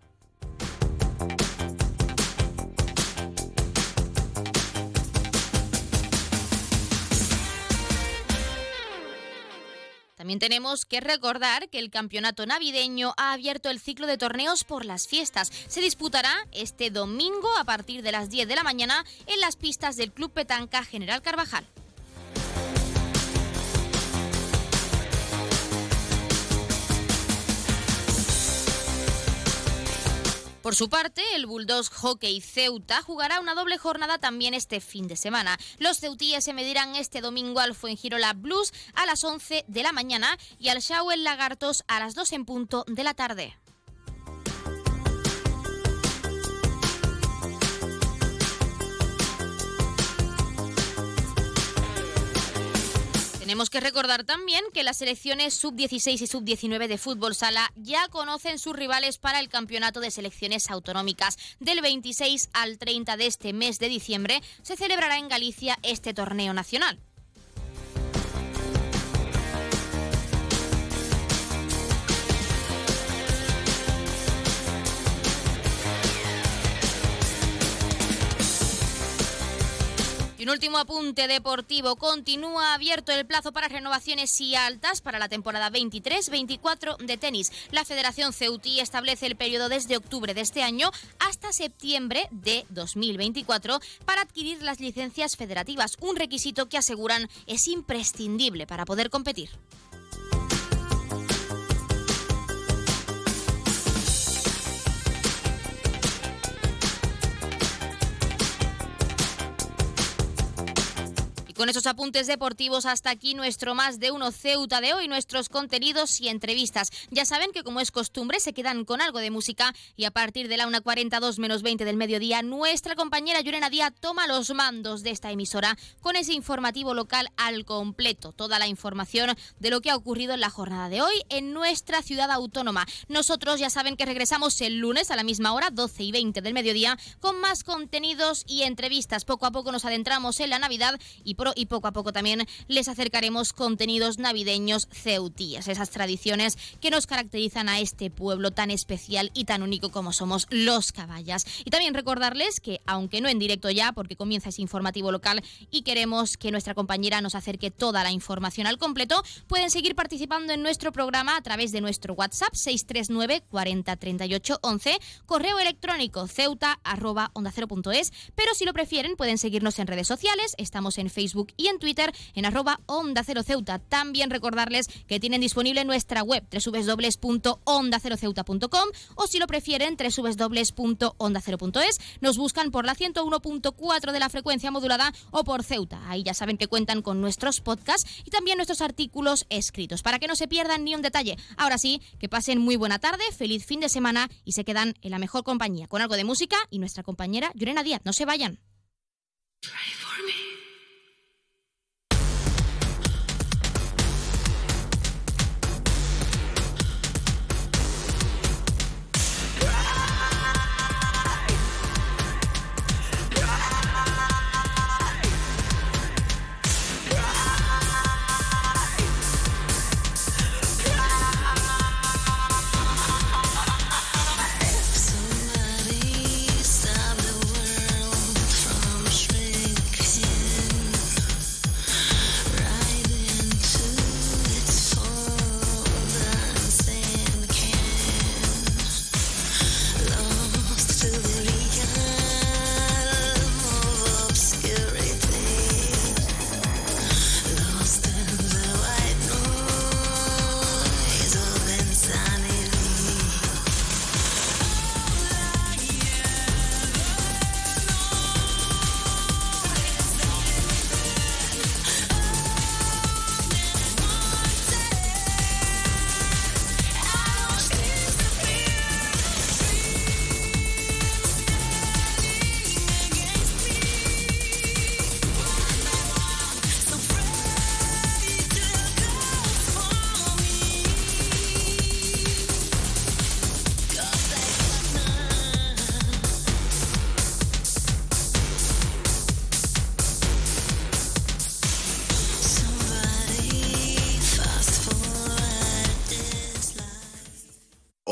También tenemos que recordar que el campeonato navideño ha abierto el ciclo de torneos por las fiestas. Se disputará este domingo a partir de las 10 de la mañana en las pistas del Club Petanca General Carvajal. Por su parte, el Bulldogs Hockey Ceuta jugará una doble jornada también este fin de semana. Los ceutíes se medirán este domingo al Fuengirola Blues a las 11 de la mañana y al Shawel Lagartos a las 2 en punto de la tarde. Tenemos que recordar también que las selecciones sub-16 y sub-19 de fútbol sala ya conocen sus rivales para el campeonato de selecciones autonómicas. Del 26 al 30 de este mes de diciembre se celebrará en Galicia este torneo nacional. Y un último apunte deportivo. Continúa abierto el plazo para renovaciones y altas para la temporada 23-24 de tenis. La Federación Ceutí establece el periodo desde octubre de este año hasta septiembre de 2024 para adquirir las licencias federativas, un requisito que aseguran es imprescindible para poder competir. Y con esos apuntes deportivos, hasta aquí nuestro más de uno Ceuta de hoy, nuestros contenidos y entrevistas. Ya saben que, como es costumbre, se quedan con algo de música y a partir de la 1.42 menos 20 del mediodía, nuestra compañera Yurena Díaz toma los mandos de esta emisora con ese informativo local al completo. Toda la información de lo que ha ocurrido en la jornada de hoy en nuestra ciudad autónoma. Nosotros ya saben que regresamos el lunes a la misma hora, 12 y 20 del mediodía, con más contenidos y entrevistas. Poco a poco nos adentramos en la Navidad y y poco a poco también les acercaremos contenidos navideños ceutíes, esas tradiciones que nos caracterizan a este pueblo tan especial y tan único como somos los caballas. Y también recordarles que, aunque no en directo ya, porque comienza ese informativo local y queremos que nuestra compañera nos acerque toda la información al completo, pueden seguir participando en nuestro programa a través de nuestro WhatsApp 639 40 38 11, correo electrónico ceuta arroba onda pero si lo prefieren pueden seguirnos en redes sociales, estamos en Facebook y en Twitter en arroba Onda Cero Ceuta. También recordarles que tienen disponible nuestra web www.ondaceroceuta.com o si lo prefieren www.ondacero.es. Nos buscan por la 101.4 de la frecuencia modulada o por Ceuta. Ahí ya saben que cuentan con nuestros podcasts y también nuestros artículos escritos para que no se pierdan ni un detalle. Ahora sí, que pasen muy buena tarde, feliz fin de semana y se quedan en la mejor compañía con algo de música y nuestra compañera Yurena Díaz. No se vayan.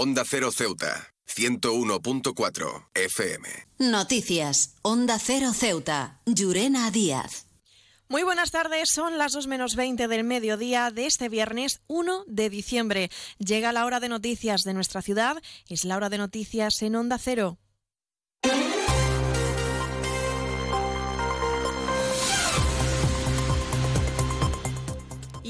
Onda Cero Ceuta, 101.4 FM. Noticias. Onda Cero Ceuta. Llurena Díaz. Muy buenas tardes, son las 2 menos 20 del mediodía de este viernes 1 de diciembre. Llega la hora de noticias de nuestra ciudad, es la hora de noticias en Onda Cero.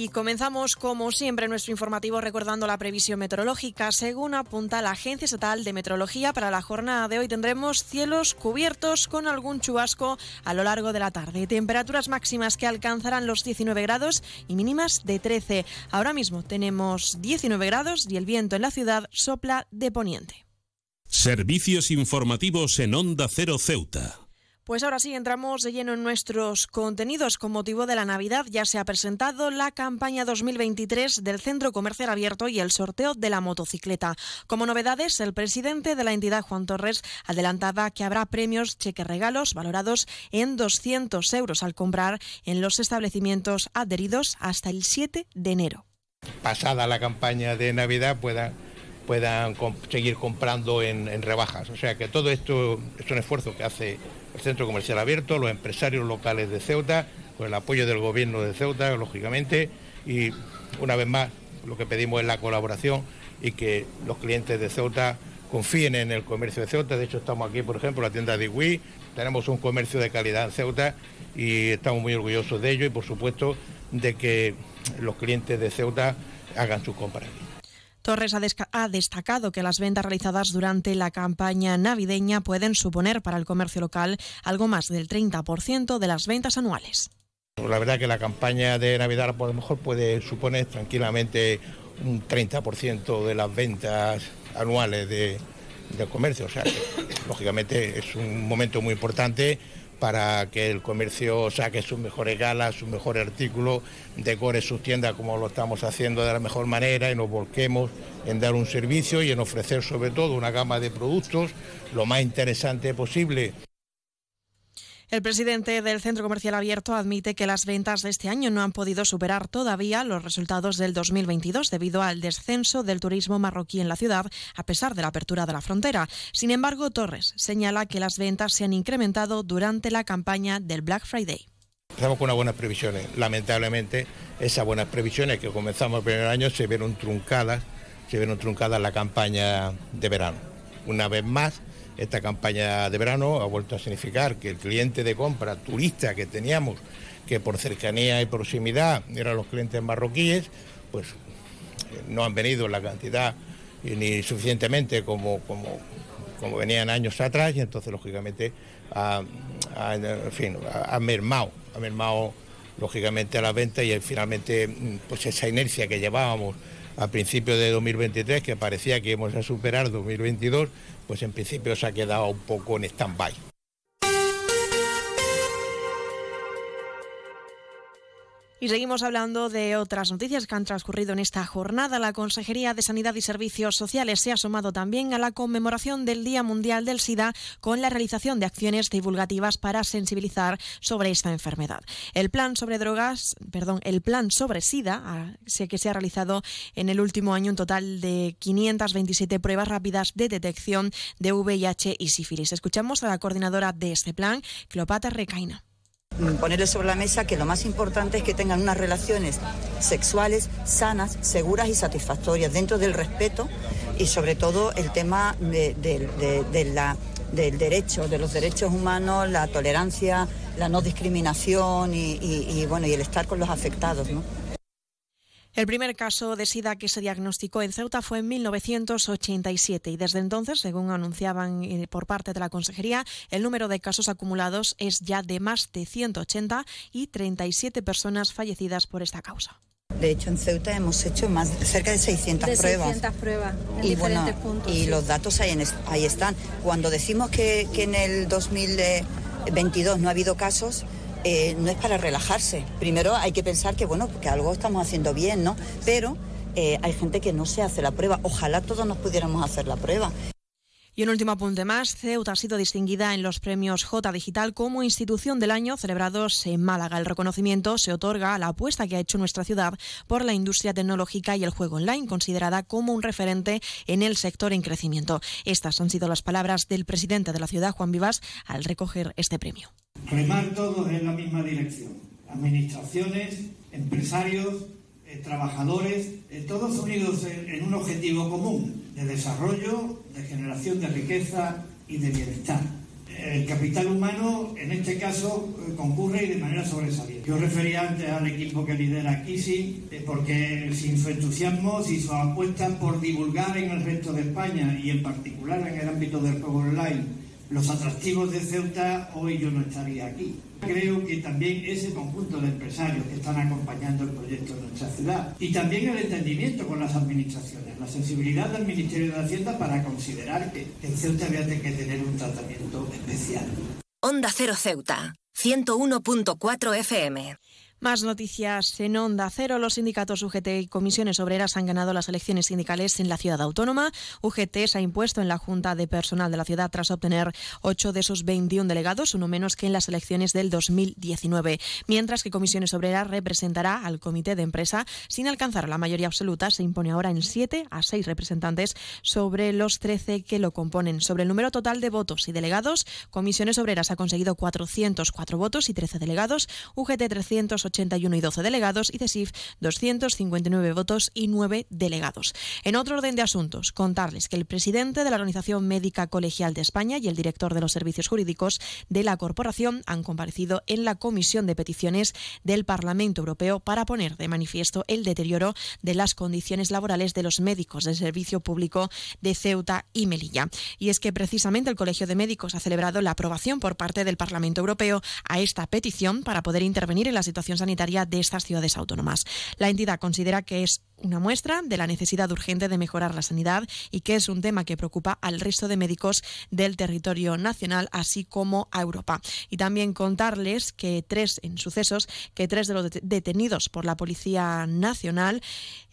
Y comenzamos, como siempre, nuestro informativo recordando la previsión meteorológica. Según apunta la Agencia Estatal de Meteorología, para la jornada de hoy tendremos cielos cubiertos con algún chubasco a lo largo de la tarde. Temperaturas máximas que alcanzarán los 19 grados y mínimas de 13. Ahora mismo tenemos 19 grados y el viento en la ciudad sopla de poniente. Servicios informativos en Onda Cero Ceuta. Pues ahora sí, entramos de lleno en nuestros contenidos. Con motivo de la Navidad ya se ha presentado la campaña 2023 del Centro Comercial Abierto y el sorteo de la motocicleta. Como novedades, el presidente de la entidad, Juan Torres, adelantaba que habrá premios cheque regalos valorados en 200 euros al comprar en los establecimientos adheridos hasta el 7 de enero. Pasada la campaña de Navidad puedan puedan seguir comprando en rebajas. O sea que todo esto es un esfuerzo que hace el Centro Comercial Abierto, los empresarios locales de Ceuta, con el apoyo del Gobierno de Ceuta, lógicamente, y una vez más lo que pedimos es la colaboración y que los clientes de Ceuta confíen en el comercio de Ceuta. De hecho, estamos aquí, por ejemplo, la tienda de Wii, tenemos un comercio de calidad en Ceuta y estamos muy orgullosos de ello y, por supuesto, de que los clientes de Ceuta hagan sus compras. Torres ha, ha destacado que las ventas realizadas durante la campaña navideña pueden suponer para el comercio local algo más del 30% de las ventas anuales. La verdad que la campaña de Navidad por lo mejor puede suponer tranquilamente un 30% de las ventas anuales de- del comercio. O sea, lógicamente es un momento muy importante para que el comercio saque sus mejores galas, sus mejores artículos, decore sus tiendas como lo estamos haciendo de la mejor manera y nos volquemos en dar un servicio y en ofrecer sobre todo una gama de productos lo más interesante posible. El presidente del Centro Comercial Abierto admite que las ventas de este año no han podido superar todavía los resultados del 2022 debido al descenso del turismo marroquí en la ciudad, a pesar de la apertura de la frontera. Sin embargo, Torres señala que las ventas se han incrementado durante la campaña del Black Friday. Empezamos con unas buenas previsiones. Lamentablemente, esas buenas previsiones que comenzamos el primer año se vieron truncadas, se vieron truncadas la campaña de verano. Una vez más, esta campaña de verano ha vuelto a significar que el cliente de compra turista que teníamos, que por cercanía y proximidad eran los clientes marroquíes, pues eh, no han venido en la cantidad y ni suficientemente como, como, como venían años atrás y entonces lógicamente ha, fin, mermado, ha mermado lógicamente la venta y eh, finalmente mm, pues esa inercia que llevábamos a principios de 2023 que parecía que íbamos a superar 2022 pues en principio se ha quedado un poco en stand-by. Y seguimos hablando de otras noticias que han transcurrido en esta jornada. La Consejería de Sanidad y Servicios Sociales se ha sumado también a la conmemoración del Día Mundial del SIDA con la realización de acciones divulgativas para sensibilizar sobre esta enfermedad. El plan sobre drogas, perdón, el plan sobre SIDA, ah, que se ha realizado en el último año un total de 527 pruebas rápidas de detección de VIH y sífilis. Escuchamos a la coordinadora de este plan, Cleopatra Recaina. Ponerles sobre la mesa que lo más importante es que tengan unas relaciones sexuales sanas, seguras y satisfactorias dentro del respeto y sobre todo el tema del derecho, de los derechos humanos, la tolerancia, la no discriminación y, y- y, bueno y el estar con los afectados, ¿no? El primer caso de SIDA que se diagnosticó en Ceuta fue en 1987 y desde entonces, según anunciaban eh, por parte de la Consejería, el número de casos acumulados es ya de más de 180 y 37 personas fallecidas por esta causa. De hecho, en Ceuta hemos hecho más cerca de 600 de pruebas. 600 pruebas en y bueno, puntos. y sí. los datos ahí, en es- ahí están. Cuando decimos que, que en el 2022 no ha habido casos, eh, no es para relajarse. Primero hay que pensar que bueno, que algo estamos haciendo bien, ¿no? Pero eh, hay gente que no se hace la prueba. Ojalá todos nos pudiéramos hacer la prueba. Y un último apunte más, Ceuta ha sido distinguida en los premios J Digital como institución del año celebrados en Málaga. El reconocimiento se otorga a la apuesta que ha hecho nuestra ciudad por la industria tecnológica y el juego online, considerada como un referente en el sector en crecimiento. Estas han sido las palabras del presidente de la ciudad, Juan Vivas, al recoger este premio. Remar todos en la misma dirección. Administraciones, empresarios, eh, trabajadores, eh, todos unidos en, un objetivo común de desarrollo, de generación de riqueza y de bienestar. El capital humano, en este caso, eh, concurre y de manera sobresaliente. Yo refería antes al equipo que lidera Kisi, eh, porque sin su entusiasmo, sin su apuesta por divulgar en el resto de España y en particular en el ámbito del juego online los atractivos de Ceuta, hoy yo no estaría aquí. Creo que también ese conjunto de empresarios que están acompañando el proyecto en nuestra ciudad y también el entendimiento con las administraciones, la sensibilidad del Ministerio de Hacienda para considerar que en Ceuta había de que tener un tratamiento especial. Onda Cero Ceuta, 101.4 FM. Más noticias en Onda Cero. Los sindicatos UGT y comisiones obreras han ganado las elecciones sindicales en la ciudad autónoma. UGT se ha impuesto en la Junta de Personal de la ciudad tras obtener 8 de esos 21 delegados, uno menos que en las elecciones del 2019. Mientras que comisiones obreras representará al comité de empresa sin alcanzar la mayoría absoluta. Se impone ahora en 7 a 6 representantes sobre los 13 que lo componen. Sobre el número total de votos y delegados, comisiones obreras ha conseguido 404 votos y 13 delegados. UGT 300 81 y 12 delegados y CESIF 259 votos y 9 delegados. En otro orden de asuntos, contarles que el presidente de la Organización Médica Colegial de España y el director de los servicios jurídicos de la corporación han comparecido en la Comisión de Peticiones del Parlamento Europeo para poner de manifiesto el deterioro de las condiciones laborales de los médicos del servicio público de Ceuta y Melilla. Y es que precisamente el Colegio de Médicos ha celebrado la aprobación por parte del Parlamento Europeo a esta petición para poder intervenir en la situación sanitaria de estas ciudades autónomas. La entidad considera que es una muestra de la necesidad urgente de mejorar la sanidad y que es un tema que preocupa al resto de médicos del territorio nacional, así como a Europa. Y también contarles que tres en sucesos, que tres de los detenidos por la Policía Nacional,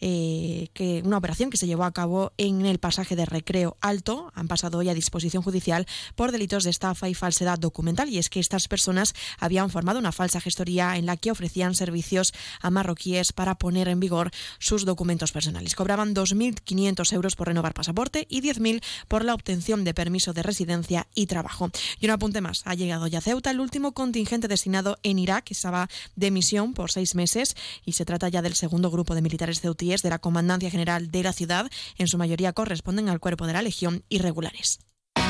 eh, que una operación que se llevó a cabo en el pasaje de Recreo Alto, han pasado hoy a disposición judicial por delitos de estafa y falsedad documental. Y es que estas personas habían formado una falsa gestoría en la que ofrecían servicios a marroquíes para poner en vigor sus documentos personales. Cobraban 2.500 euros por renovar pasaporte y 10.000 por la obtención de permiso de residencia y trabajo. Y un apunte más, ha llegado ya Ceuta el último contingente destinado en Irak, que estaba de misión por seis meses y se trata ya del segundo grupo de militares ceutíes de la Comandancia General de la ciudad. En su mayoría corresponden al cuerpo de la Legión irregulares.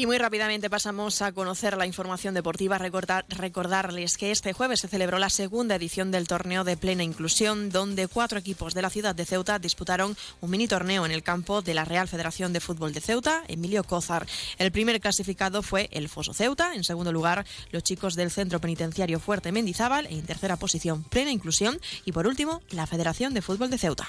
Y muy rápidamente pasamos a conocer la información deportiva. Recordar, recordarles que este jueves se celebró la segunda edición del torneo de plena inclusión, donde cuatro equipos de la ciudad de Ceuta disputaron un mini torneo en el campo de la Real Federación de Fútbol de Ceuta, Emilio Cózar. El primer clasificado fue el Foso Ceuta. En segundo lugar, los chicos del Centro Penitenciario Fuerte Mendizábal. En tercera posición, plena inclusión. Y por último, la Federación de Fútbol de Ceuta.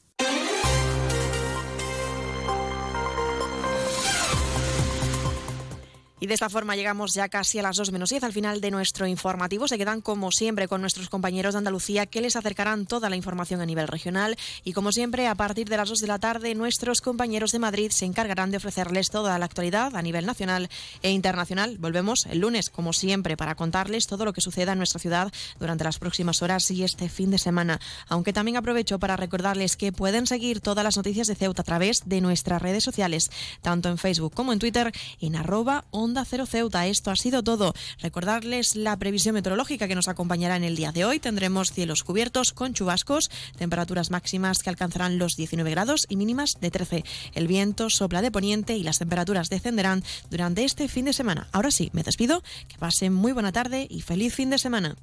Y de esta forma llegamos ya casi a las 2 menos 10 al final de nuestro informativo. Se quedan como siempre con nuestros compañeros de Andalucía que les acercarán toda la información a nivel regional. Y como siempre, a partir de las 2 de la tarde, nuestros compañeros de Madrid se encargarán de ofrecerles toda la actualidad a nivel nacional e internacional. Volvemos el lunes, como siempre, para contarles todo lo que suceda en nuestra ciudad durante las próximas horas y este fin de semana. Aunque también aprovecho para recordarles que pueden seguir todas las noticias de Ceuta a través de nuestras redes sociales, tanto en Facebook como en Twitter, en arroba onda Onda Cero Ceuta. Esto ha sido todo. Recordarles la previsión meteorológica que nos acompañará en el día de hoy. Tendremos cielos cubiertos con chubascos, temperaturas máximas que alcanzarán los 19 grados y mínimas de 13. El viento sopla de poniente y las temperaturas descenderán durante este fin de semana. Ahora sí, me despido. Que pasen muy buena tarde y feliz fin de semana.